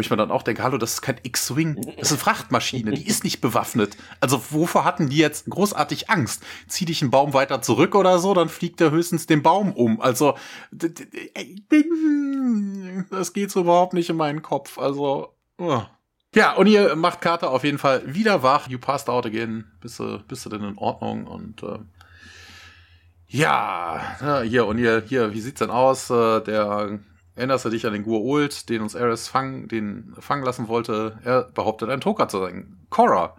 B: Wo ich mir dann auch denke, hallo, das ist kein X-Wing, das ist eine Frachtmaschine, die ist nicht bewaffnet. Also wovor hatten die jetzt großartig Angst? Zieh dich einen Baum weiter zurück oder so, dann fliegt er höchstens den Baum um. Also das geht so überhaupt nicht in meinen Kopf. Also uh. ja, und ihr macht Carter auf jeden Fall wieder wach. You passed out again. Bist du, bist du denn in Ordnung? Und äh, ja, hier und hier, hier, wie sieht's denn aus? Äh, der Erinnerst du dich an den Gua'uld, den uns Ares fang, den fangen lassen wollte? Er behauptet, ein Toka zu sein. Cora.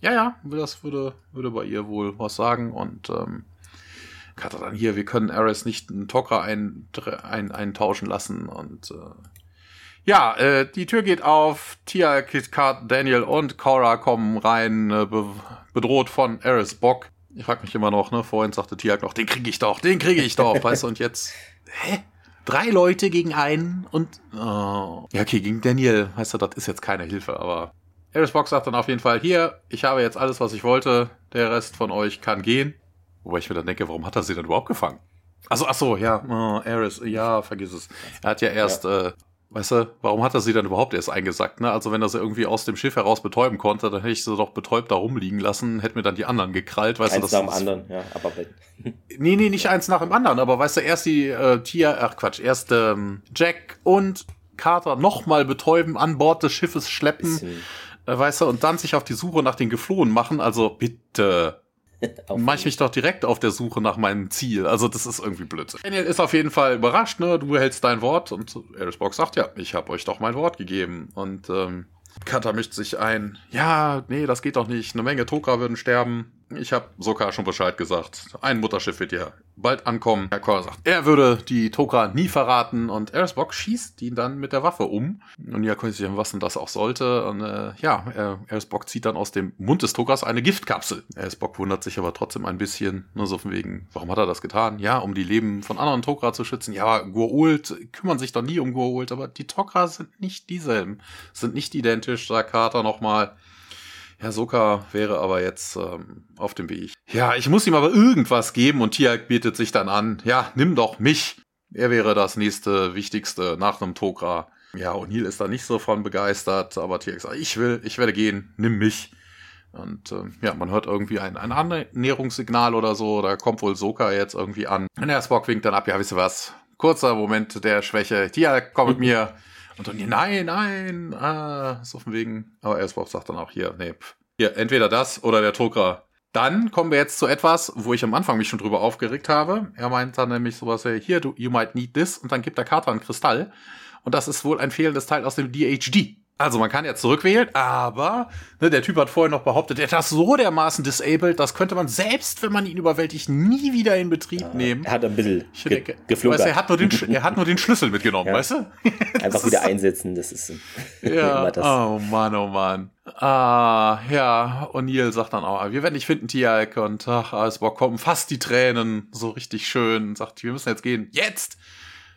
B: Ja, ja, das würde, würde bei ihr wohl was sagen. Und ähm, Kata dann hier, wir können Ares nicht einen Toka ein, ein, eintauschen lassen. Und äh, ja, äh, die Tür geht auf. Tia, Kit Kat, Daniel und Cora kommen rein, äh, be bedroht von Ares Bock. Ich frag mich immer noch, ne? Vorhin sagte Tia noch, den kriege ich doch, den kriege ich doch, weißt du, und jetzt. Hä? Drei Leute gegen einen und oh. ja, okay, gegen Daniel, weißt du, das ist jetzt keine Hilfe, aber Ares Box sagt dann auf jeden Fall, hier, ich habe jetzt alles, was ich wollte, der Rest von euch kann gehen. Wobei ich mir dann denke, warum hat er sie denn überhaupt gefangen? Also, ach so, ja, oh, Ares, ja, vergiss es. Er hat ja erst ja. Äh, weißt du, warum hat er sie dann überhaupt erst eingesackt? Ne? Also wenn er sie irgendwie aus dem Schiff heraus betäuben konnte, dann hätte ich sie doch betäubt da rumliegen lassen, hätte mir dann die anderen gekrallt, weißt
A: eins
B: du,
A: das nach dem anderen, ja, aber
B: Nee, nee, nicht eins nach dem anderen, aber weißt du, erst die äh, Tia, ach Quatsch, erst ähm, Jack und Carter nochmal betäuben, an Bord des Schiffes schleppen, äh, weißt du, und dann sich auf die Suche nach den Geflohen machen, also bitte mache ich mich doch direkt auf der Suche nach meinem Ziel. Also das ist irgendwie Blödsinn. Daniel ist auf jeden Fall überrascht, ne? Du hältst dein Wort und Arisbox sagt, ja, ich habe euch doch mein Wort gegeben. Und ähm, Kata mischt sich ein. Ja, nee, das geht doch nicht. Eine Menge Toka würden sterben. Ich habe sogar schon Bescheid gesagt. Ein Mutterschiff wird ja bald ankommen. Herr Kor sagt, er würde die Toka nie verraten und Erisbock schießt ihn dann mit der Waffe um. Und ja, sich was denn das auch sollte. Und äh, ja, Erisbock zieht dann aus dem Mund des Tokas eine Giftkapsel. Erisbock wundert sich aber trotzdem ein bisschen, nur so von wegen, warum hat er das getan? Ja, um die Leben von anderen Toka zu schützen. Ja, Gua'uld kümmern sich doch nie um Gua'uld, aber die Toka sind nicht dieselben, sind nicht identisch, sagt Carter nochmal. Herr Soka wäre aber jetzt ähm, auf dem Weg. Ja, ich muss ihm aber irgendwas geben und Tiag bietet sich dann an. Ja, nimm doch mich. Er wäre das nächste Wichtigste nach einem Tokra. Ja, O'Neill ist da nicht so von begeistert, aber Tiag sagt, ich will, ich werde gehen, nimm mich. Und ähm, ja, man hört irgendwie ein, ein Annäherungssignal oder so, da kommt wohl Soka jetzt irgendwie an. Und der Spock winkt dann ab, ja, wisst ihr was? Kurzer Moment der Schwäche. Tiag, komm mit mir. Und dann, nein, nein, ah, so von wegen. Aber Ellsworth sagt dann auch hier, nee, pff, hier, entweder das oder der Drucker. Dann kommen wir jetzt zu etwas, wo ich am Anfang mich schon drüber aufgeregt habe. Er meint dann nämlich sowas, hier, du, you might need this, und dann gibt der Kater einen Kristall. Und das ist wohl ein fehlendes Teil aus dem DHD. Also man kann ja zurückwählen, aber ne, der Typ hat vorher noch behauptet, er ist so dermaßen disabled, das könnte man selbst, wenn man ihn überwältigt, nie wieder in Betrieb ja, nehmen.
A: Er hat ein bisschen
B: ge denke, geflunkert. Weißt, er, hat nur den, er hat nur den Schlüssel mitgenommen, ja. weißt du?
A: Einfach wieder einsetzen, das ist
B: ja. das. Oh Mann, oh Mann. Ah, ja, O'Neill sagt dann auch, wir werden dich finden, Tialk, und ach, alles Bock, kommen fast die Tränen, so richtig schön, sagt, wir müssen jetzt gehen, jetzt!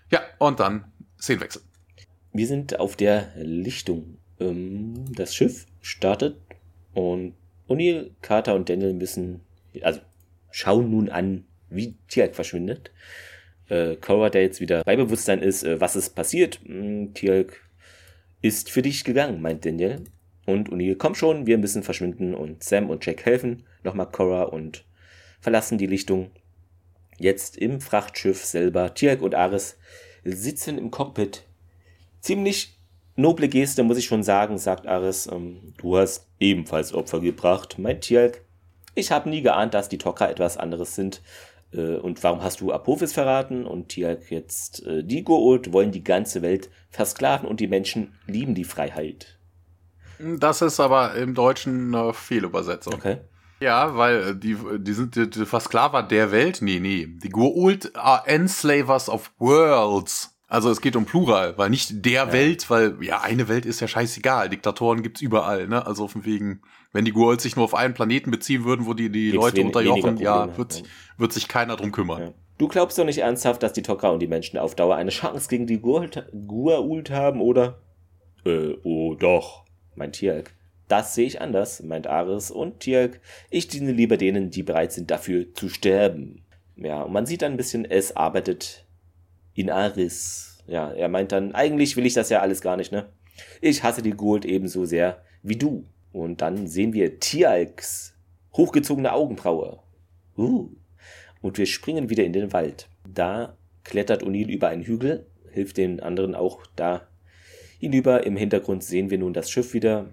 B: Ja, und dann Szenenwechsel.
A: Wir sind auf der Lichtung. Ähm, das Schiff startet und O'Neill, Carter und Daniel müssen, also schauen nun an, wie Tialk verschwindet. Äh, Cora, der jetzt wieder bei Bewusstsein ist, äh, was ist passiert. Hm, Tialk ist für dich gegangen, meint Daniel. Und O'Neill, komm schon, wir müssen verschwinden. Und Sam und Jack helfen nochmal Cora und verlassen die Lichtung. Jetzt im Frachtschiff selber. Tialk und Ares sitzen im Cockpit Ziemlich noble Geste, muss ich schon sagen, sagt Ares. Ähm, du hast ebenfalls Opfer gebracht, mein Tjalk. Ich habe nie geahnt, dass die Tocker etwas anderes sind. Äh, und warum hast du Apophis verraten? Und Tjalk jetzt, äh, die Go'uld wollen die ganze Welt versklaven und die Menschen lieben die Freiheit.
B: Das ist aber im Deutschen eine Fehlübersetzung.
A: Okay.
B: Ja, weil äh, die, die sind die, die Versklaver der Welt. Nee, nee. Die Goa'uld are enslavers of worlds. Also es geht um Plural, weil nicht der ja. Welt, weil ja, eine Welt ist ja scheißegal. Diktatoren gibt's überall, ne? Also von wegen, wenn die Goa'uld sich nur auf einen Planeten beziehen würden, wo die die Leute unterjochen, ja, wird, wird sich keiner drum kümmern. Ja.
A: Du glaubst doch nicht ernsthaft, dass die Tok'ra und die Menschen auf Dauer eine Chance gegen die Goa'uld haben, oder? Äh, oh doch, meint Tierk. Das sehe ich anders, meint Ares und Tierk. Ich diene lieber denen, die bereit sind, dafür zu sterben. Ja, und man sieht dann ein bisschen, es arbeitet in Aris. Ja, er meint dann, eigentlich will ich das ja alles gar nicht, ne? Ich hasse die Gold ebenso sehr wie du. Und dann sehen wir Tialks hochgezogene Augenbraue. Uh. Und wir springen wieder in den Wald. Da klettert O'Neill über einen Hügel, hilft den anderen auch da hinüber. Im Hintergrund sehen wir nun das Schiff wieder,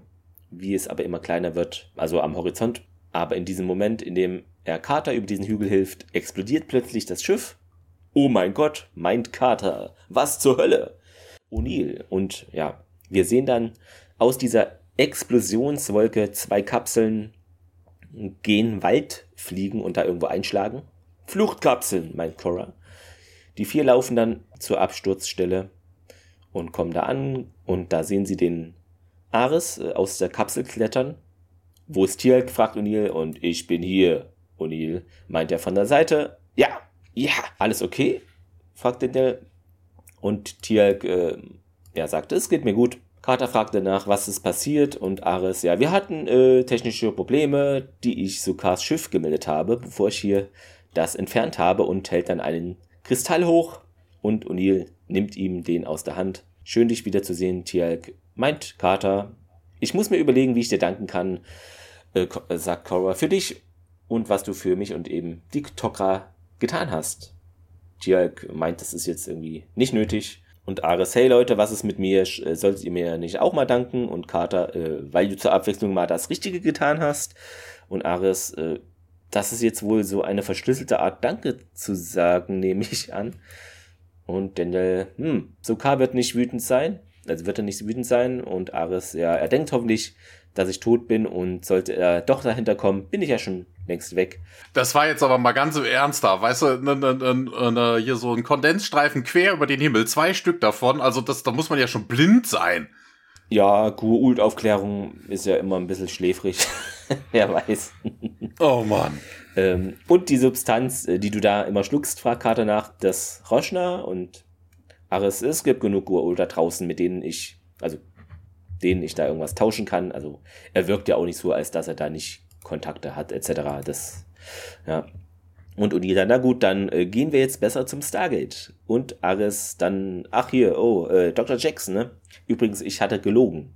A: wie es aber immer kleiner wird, also am Horizont. Aber in diesem Moment, in dem er Carter über diesen Hügel hilft, explodiert plötzlich das Schiff Oh mein Gott, meint Carter. Was zur Hölle? O'Neill. Und ja, wir sehen dann aus dieser Explosionswolke zwei Kapseln gehen Wald fliegen und da irgendwo einschlagen. Fluchtkapseln, meint Cora. Die vier laufen dann zur Absturzstelle und kommen da an und da sehen sie den Ares äh, aus der Kapsel klettern. Wo ist Tielk? fragt O'Neill und ich bin hier. O'Neill meint er von der Seite. Ja, ja, alles okay? fragte der. Und Tialk, äh, ja, sagte, es geht mir gut. Carter fragte nach, was ist passiert und Ares, ja, wir hatten äh, technische Probleme, die ich Sukas Schiff gemeldet habe, bevor ich hier das entfernt habe und hält dann einen Kristall hoch und O'Neill nimmt ihm den aus der Hand. Schön, dich wiederzusehen, Tialk. Meint Carter. Ich muss mir überlegen, wie ich dir danken kann, äh sagt Cora, für dich und was du für mich und eben die Tokra getan hast. Tialk meint, das ist jetzt irgendwie nicht nötig. Und Ares, hey Leute, was ist mit mir? Äh, solltet ihr mir nicht auch mal danken? Und Carter, äh, weil du zur Abwechslung mal das Richtige getan hast. Und Ares, äh, das ist jetzt wohl so eine verschlüsselte Art Danke zu sagen, nehme ich an. Und Daniel, hm, Sokar wird nicht wütend sein. Also wird er nicht wütend sein. Und Ares, ja, er denkt hoffentlich, dass ich tot bin. Und sollte er doch dahinter kommen, bin ich ja schon längst weg.
B: Das war jetzt aber mal ganz im Ernst da, weißt du, ne, ne, ne, hier so ein Kondensstreifen quer über den Himmel, zwei Stück davon, also das, da muss man ja schon blind sein.
A: Ja, Guult-Aufklärung ist ja immer ein bisschen schläfrig. Wer weiß.
B: oh Mann.
A: Ähm, und die Substanz, äh, die du da immer schluckst, fragt Kater nach, das Roschner und Ares, es gibt genug Guult da draußen, mit denen ich, also denen ich da irgendwas tauschen kann. Also er wirkt ja auch nicht so, als dass er da nicht Kontakte hat, etc. Das, ja. Und Unida, na gut, dann äh, gehen wir jetzt besser zum Stargate. Und Ares dann, ach hier, oh, äh, Dr. Jackson, ne? Übrigens, ich hatte gelogen.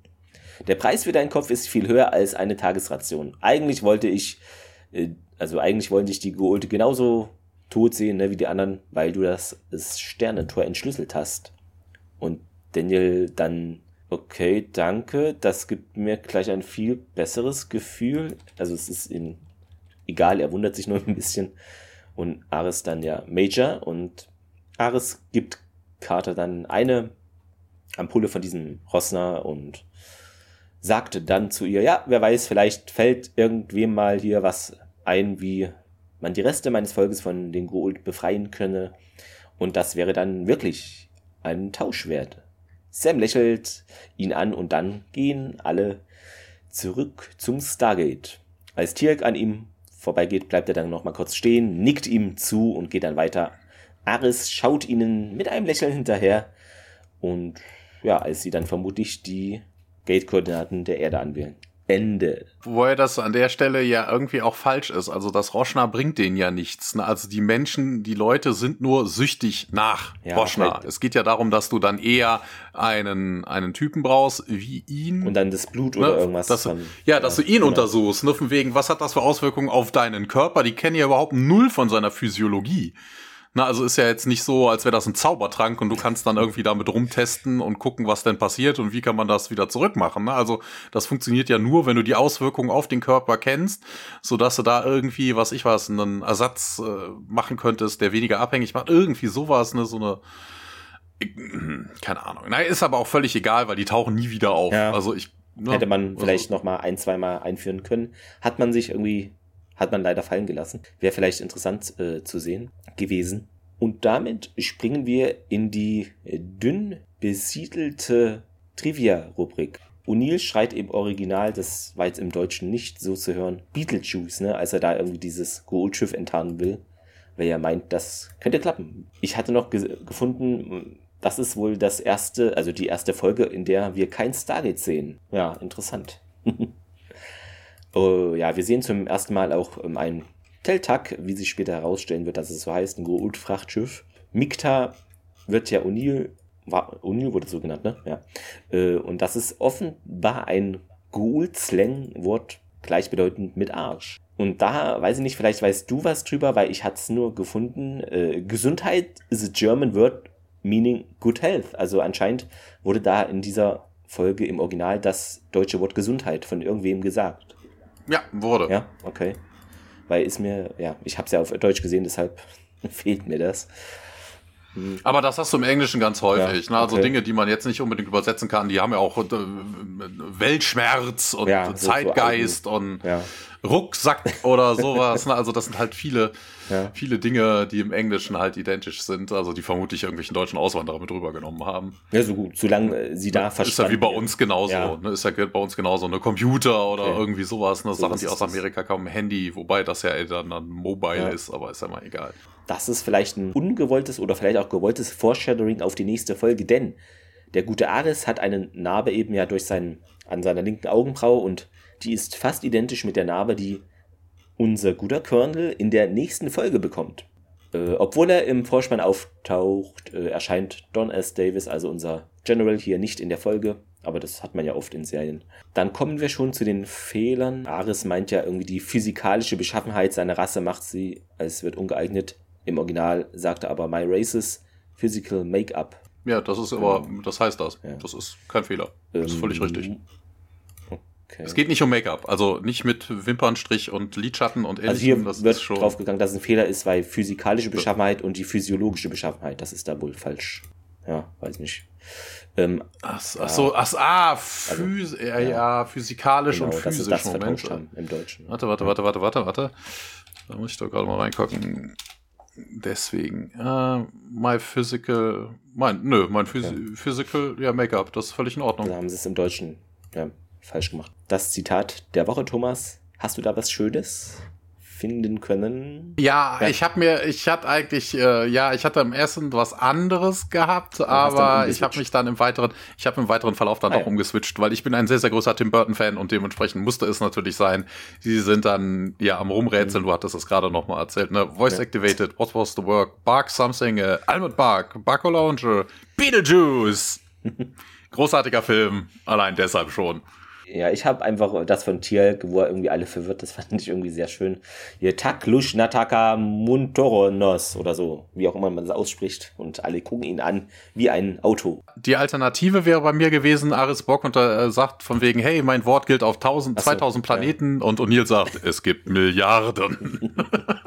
A: Der Preis für deinen Kopf ist viel höher als eine Tagesration. Eigentlich wollte ich, äh, also eigentlich wollte ich die Geolte genauso tot sehen, ne, wie die anderen, weil du das, das Sternentor entschlüsselt hast. Und Daniel dann Okay, danke. Das gibt mir gleich ein viel besseres Gefühl. Also es ist ihm egal, er wundert sich nur ein bisschen. Und Ares dann ja Major und Ares gibt Carter dann eine Ampulle von diesem Rossner und sagte dann zu ihr, ja, wer weiß, vielleicht fällt irgendwem mal hier was ein, wie man die Reste meines Volkes von den Gold befreien könne. Und das wäre dann wirklich ein Tausch wert. Sam lächelt ihn an und dann gehen alle zurück zum Stargate. Als Tirk an ihm vorbeigeht, bleibt er dann nochmal kurz stehen, nickt ihm zu und geht dann weiter. Aris schaut ihnen mit einem Lächeln hinterher und ja, als sie dann vermutlich die Gate-Koordinaten der Erde anwählen. Ende.
B: Wobei das an der Stelle ja irgendwie auch falsch ist. Also das Roschner bringt denen ja nichts. Ne? Also die Menschen, die Leute sind nur süchtig nach ja, Roschner. Halt. Es geht ja darum, dass du dann eher einen, einen Typen brauchst wie ihn.
A: Und dann das Blut ne? oder irgendwas.
B: Dass, von, ja, dass ja, du ihn genau. untersuchst. Ne? Von wegen, was hat das für Auswirkungen auf deinen Körper? Die kennen ja überhaupt null von seiner Physiologie. Na, also ist ja jetzt nicht so, als wäre das ein Zaubertrank und du kannst dann irgendwie damit rumtesten und gucken, was denn passiert und wie kann man das wieder zurückmachen. Ne? Also das funktioniert ja nur, wenn du die Auswirkungen auf den Körper kennst, so dass du da irgendwie, was ich weiß, einen Ersatz äh, machen könntest, der weniger abhängig macht. Irgendwie sowas, ne, so eine keine Ahnung. Na, ist aber auch völlig egal, weil die tauchen nie wieder auf. Ja. Also ich
A: ne? hätte man also vielleicht noch mal ein, zweimal einführen können. Hat man sich irgendwie hat man leider fallen gelassen. Wäre vielleicht interessant äh, zu sehen gewesen. Und damit springen wir in die äh, dünn besiedelte Trivia-Rubrik. O'Neill schreit im Original, das war jetzt im Deutschen nicht so zu hören, Beetlejuice, ne, als er da irgendwie dieses Goldschiff enttarnen will, weil er meint, das könnte klappen. Ich hatte noch ge gefunden, das ist wohl das erste, also die erste Folge, in der wir kein Stargate sehen. Ja, interessant. Uh, ja, wir sehen zum ersten Mal auch ähm, ein Teltak, wie sich später herausstellen wird, dass es so heißt, ein Gould-Frachtschiff. Mikta wird ja O'Neill, O'Neill wurde so genannt, ne? Ja. Uh, und das ist offenbar ein Gould-Slang-Wort gleichbedeutend mit Arsch. Und da weiß ich nicht, vielleicht weißt du was drüber, weil ich es nur gefunden. Äh, Gesundheit is a German word meaning good health. Also anscheinend wurde da in dieser Folge im Original das deutsche Wort Gesundheit von irgendwem gesagt.
B: Ja, wurde.
A: Ja, okay. Weil ist mir, ja, ich habe es ja auf Deutsch gesehen, deshalb fehlt mir das.
B: Hm. Aber das hast du im Englischen ganz häufig. Ja, ne? Also okay. Dinge, die man jetzt nicht unbedingt übersetzen kann, die haben ja auch äh, Weltschmerz und ja, Zeitgeist so und ja. Rucksack oder sowas. ne? Also das sind halt viele, ja. viele Dinge, die im Englischen halt identisch sind, also die vermutlich irgendwelchen deutschen Auswanderer mit rübergenommen haben.
A: Ja, so gut, solange sie da
B: verstanden Ist ja wie bei uns genauso, ja. ne? ist ja bei uns genauso eine Computer oder okay. irgendwie sowas, ne? So Sachen, die aus Amerika kommen, Handy, wobei das ja dann ein Mobile ja. ist, aber ist ja mal egal.
A: Das ist vielleicht ein ungewolltes oder vielleicht auch gewolltes Foreshadowing auf die nächste Folge, denn der gute Ares hat eine Narbe eben ja durch seinen, an seiner linken Augenbraue und die ist fast identisch mit der Narbe, die unser guter Colonel in der nächsten Folge bekommt. Äh, obwohl er im Vorspann auftaucht, äh, erscheint Don S. Davis, also unser General, hier nicht in der Folge. Aber das hat man ja oft in Serien. Dann kommen wir schon zu den Fehlern. Ares meint ja irgendwie, die physikalische Beschaffenheit seiner Rasse macht sie, als wird ungeeignet. Im Original sagt er aber My Races Physical Make-up.
B: Ja, das ist aber, das heißt das. Ja. Das ist kein Fehler. Das ist völlig ähm, richtig. Okay. Es geht nicht um Make-up, also nicht mit Wimpernstrich und Lidschatten und
A: ähnlichem. Also hier das wird schon draufgegangen, dass es ein Fehler ist, weil physikalische Beschaffenheit und die physiologische Beschaffenheit, das ist da wohl falsch. Ja, weiß nicht.
B: Ähm, ach, ach so, ach, ah, phys also, ja, ja, physikalisch genau, und physisch. Das ist das Moment. Haben im Deutschen. Warte, warte, warte, warte, warte, warte. Da muss ich doch gerade mal reingucken. Deswegen, uh, my physical, mein, nö, mein ja. physical, ja, Make-up, das ist völlig in Ordnung.
A: Da haben sie es im Deutschen ja, falsch gemacht. Das Zitat der Woche, Thomas. Hast du da was Schönes? finden können.
B: Ja, ja. ich habe mir, ich hatte eigentlich, äh, ja, ich hatte im ersten was anderes gehabt, aber ich habe mich dann im weiteren, ich habe im weiteren Verlauf dann ah, auch ja. umgeswitcht, weil ich bin ein sehr, sehr großer Tim Burton-Fan und dementsprechend musste es natürlich sein. Sie sind dann ja am Rumrätseln, mhm. du hattest es gerade nochmal erzählt, ne? Voice ja. activated, what was the work? Bark something, uh, Almond Bark, Barco Lounge, Beetlejuice. Großartiger Film, allein deshalb schon.
A: Ja, ich habe einfach das von Tier, wo er irgendwie alle verwirrt, das fand ich irgendwie sehr schön. Hier Taklush Nataka Muntoronos oder so, wie auch immer man das ausspricht. Und alle gucken ihn an wie ein Auto.
B: Die Alternative wäre bei mir gewesen, Aris Bock und äh, sagt von wegen, hey, mein Wort gilt auf 1000, so, 2000 Planeten. Ja. Und O'Neill sagt, es gibt Milliarden.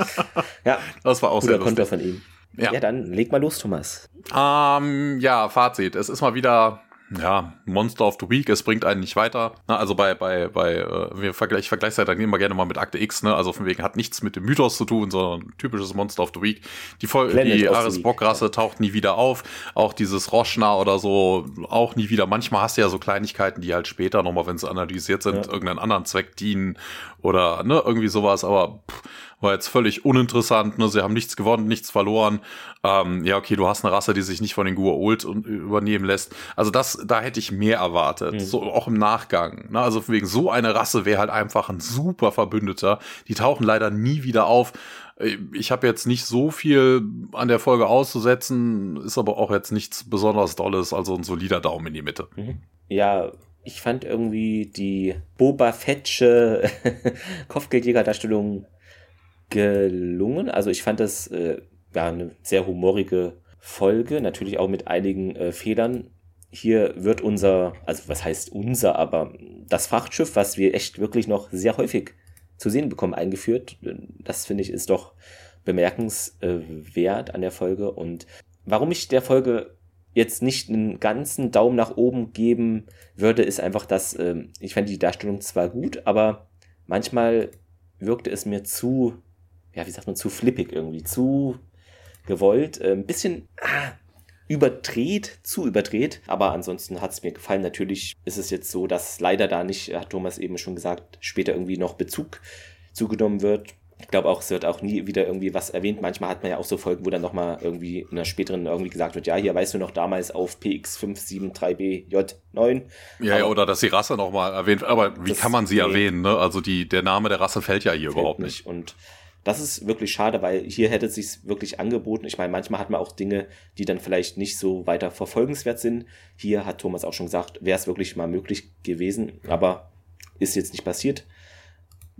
A: ja, das war auch sehr lustig. von ihm. Ja. ja, dann leg mal los, Thomas.
B: Ähm, ja, Fazit. Es ist mal wieder ja, Monster of the Week, es bringt einen nicht weiter. Na, also bei, bei, bei, äh, wir vergleich, ich vergleiche es halt dann immer gerne mal mit Akte X, ne? Also von wegen hat nichts mit dem Mythos zu tun, sondern typisches Monster of the Week. Die, Vol die Ares Bock-Rasse taucht nie wieder auf. Auch dieses Roschna oder so, auch nie wieder. Manchmal hast du ja so Kleinigkeiten, die halt später nochmal, wenn sie analysiert sind, ja. irgendeinen anderen Zweck dienen oder ne, irgendwie sowas, aber pff, war jetzt völlig uninteressant, ne? sie haben nichts gewonnen, nichts verloren. Ähm, ja, okay, du hast eine Rasse, die sich nicht von den Gua'uld übernehmen lässt. Also das, da hätte ich mehr erwartet, mhm. so auch im Nachgang. Ne? Also wegen so eine Rasse wäre halt einfach ein super Verbündeter. Die tauchen leider nie wieder auf. Ich habe jetzt nicht so viel an der Folge auszusetzen, ist aber auch jetzt nichts besonders Dolles, also ein solider Daumen in die Mitte.
A: Ja, ich fand irgendwie die Boba Fettsche Kopfgeldjäger-Darstellung gelungen. Also ich fand das äh, ja, eine sehr humorige Folge, natürlich auch mit einigen äh, Fehlern. Hier wird unser, also was heißt unser, aber das Frachtschiff, was wir echt wirklich noch sehr häufig zu sehen bekommen, eingeführt. Das finde ich ist doch bemerkenswert an der Folge. Und warum ich der Folge jetzt nicht einen ganzen Daumen nach oben geben würde, ist einfach, dass äh, ich fand die Darstellung zwar gut, aber manchmal wirkte es mir zu ja, wie sagt man, zu flippig irgendwie, zu gewollt, äh, ein bisschen ah, überdreht, zu überdreht, aber ansonsten hat es mir gefallen. Natürlich ist es jetzt so, dass leider da nicht, hat Thomas eben schon gesagt, später irgendwie noch Bezug zugenommen wird. Ich glaube auch, es wird auch nie wieder irgendwie was erwähnt. Manchmal hat man ja auch so Folgen, wo dann nochmal irgendwie in der späteren irgendwie gesagt wird, ja, hier weißt du noch damals auf PX573BJ9.
B: Ja, ja oder dass die Rasse nochmal erwähnt, aber wie kann man sie nee, erwähnen, ne? Also die, der Name der Rasse fällt ja hier überhaupt nicht.
A: nicht. Und das ist wirklich schade, weil hier hätte es sich wirklich angeboten. Ich meine, manchmal hat man auch Dinge, die dann vielleicht nicht so weiter verfolgenswert sind. Hier hat Thomas auch schon gesagt, wäre es wirklich mal möglich gewesen, aber ist jetzt nicht passiert.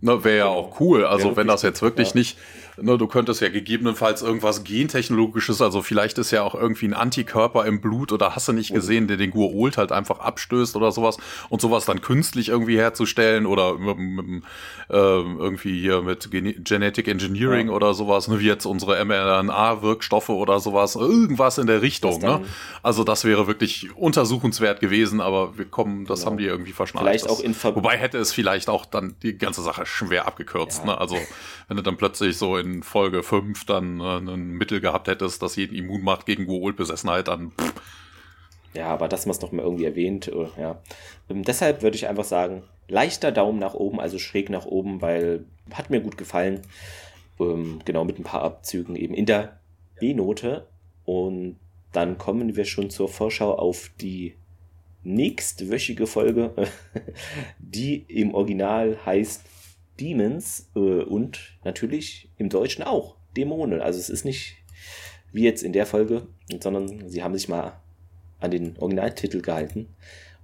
B: Ne, wäre ja auch cool. Also wenn das jetzt wirklich nicht Ne, du könntest ja gegebenenfalls irgendwas Gentechnologisches, also vielleicht ist ja auch irgendwie ein Antikörper im Blut oder hast du nicht oh. gesehen, der den Gua'uld halt einfach abstößt oder sowas und sowas dann künstlich irgendwie herzustellen oder mit, mit, äh, irgendwie hier mit Gen Genetic Engineering ja. oder sowas, ne, wie jetzt unsere mRNA-Wirkstoffe oder sowas, irgendwas in der Richtung. Ne? Also das wäre wirklich untersuchenswert gewesen, aber wir kommen, das genau. haben die irgendwie verschnallt.
A: Vielleicht das, auch in
B: Wobei hätte es vielleicht auch dann die ganze Sache schwer abgekürzt. Ja. Ne? Also wenn du dann plötzlich so in Folge 5 dann äh, ein Mittel gehabt hättest, das jeden immun macht gegen Goa'uld-Besessenheit, dann pff.
A: Ja, aber das es noch mal irgendwie erwähnt, äh, ja. Ähm, deshalb würde ich einfach sagen, leichter Daumen nach oben, also schräg nach oben, weil hat mir gut gefallen. Ähm, genau, mit ein paar Abzügen eben in der B-Note. Und dann kommen wir schon zur Vorschau auf die nächstwöchige Folge, die im Original heißt Demons äh, und natürlich im Deutschen auch Dämonen. Also es ist nicht wie jetzt in der Folge, sondern sie haben sich mal an den Originaltitel gehalten.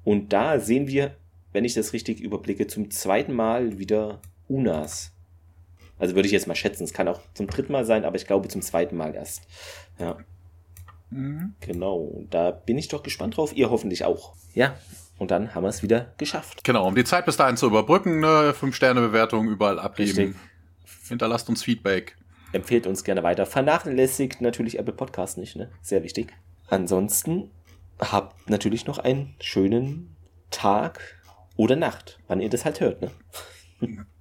A: Und da sehen wir, wenn ich das richtig überblicke, zum zweiten Mal wieder Unas. Also würde ich jetzt mal schätzen, es kann auch zum dritten Mal sein, aber ich glaube zum zweiten Mal erst. Ja. Mhm. Genau, da bin ich doch gespannt drauf. Ihr hoffentlich auch. Ja, und dann haben wir es wieder geschafft.
B: Genau, um die Zeit bis dahin zu überbrücken, ne? Fünf-Sterne-Bewertung überall abgeben. Richtig. Hinterlasst uns Feedback.
A: Empfehlt uns gerne weiter. Vernachlässigt natürlich Apple Podcast nicht, ne? Sehr wichtig. Ansonsten habt natürlich noch einen schönen Tag oder Nacht, wann ihr das halt hört, ne?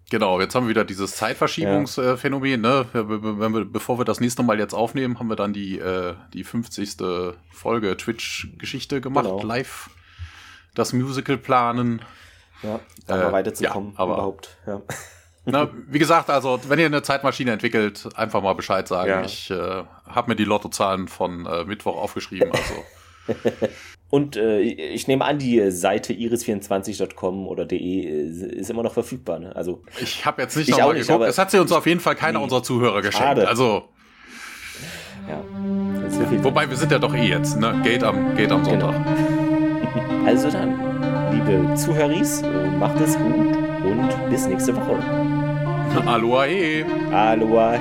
B: Genau, jetzt haben wir wieder dieses Zeitverschiebungsphänomen. Ja. Ne? Wenn wir, bevor wir das nächste Mal jetzt aufnehmen, haben wir dann die, äh, die 50. Folge Twitch-Geschichte gemacht, genau. live das Musical planen.
A: Ja, da äh, weiterzukommen
B: ja, aber, überhaupt. Ja. Na, wie gesagt, also wenn ihr eine Zeitmaschine entwickelt, einfach mal Bescheid sagen. Ja. Ich äh, habe mir die Lottozahlen von äh, Mittwoch aufgeschrieben. Also.
A: Und äh, ich nehme an, die Seite iris24.com oder de äh, ist immer noch verfügbar. Ne? Also
B: ich habe jetzt nicht nochmal geguckt. Es hat sie uns auf jeden Fall keiner nee. unserer Zuhörer geschenkt. Schade. Also ja. Wobei wir sind ja doch eh jetzt, ne? Geht am, geht am Sonntag.
A: Genau. Also dann, liebe Zuhöris, macht es gut und bis nächste Woche.
B: Aloha. Aloha.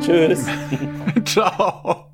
A: Tschüss.
B: Ciao.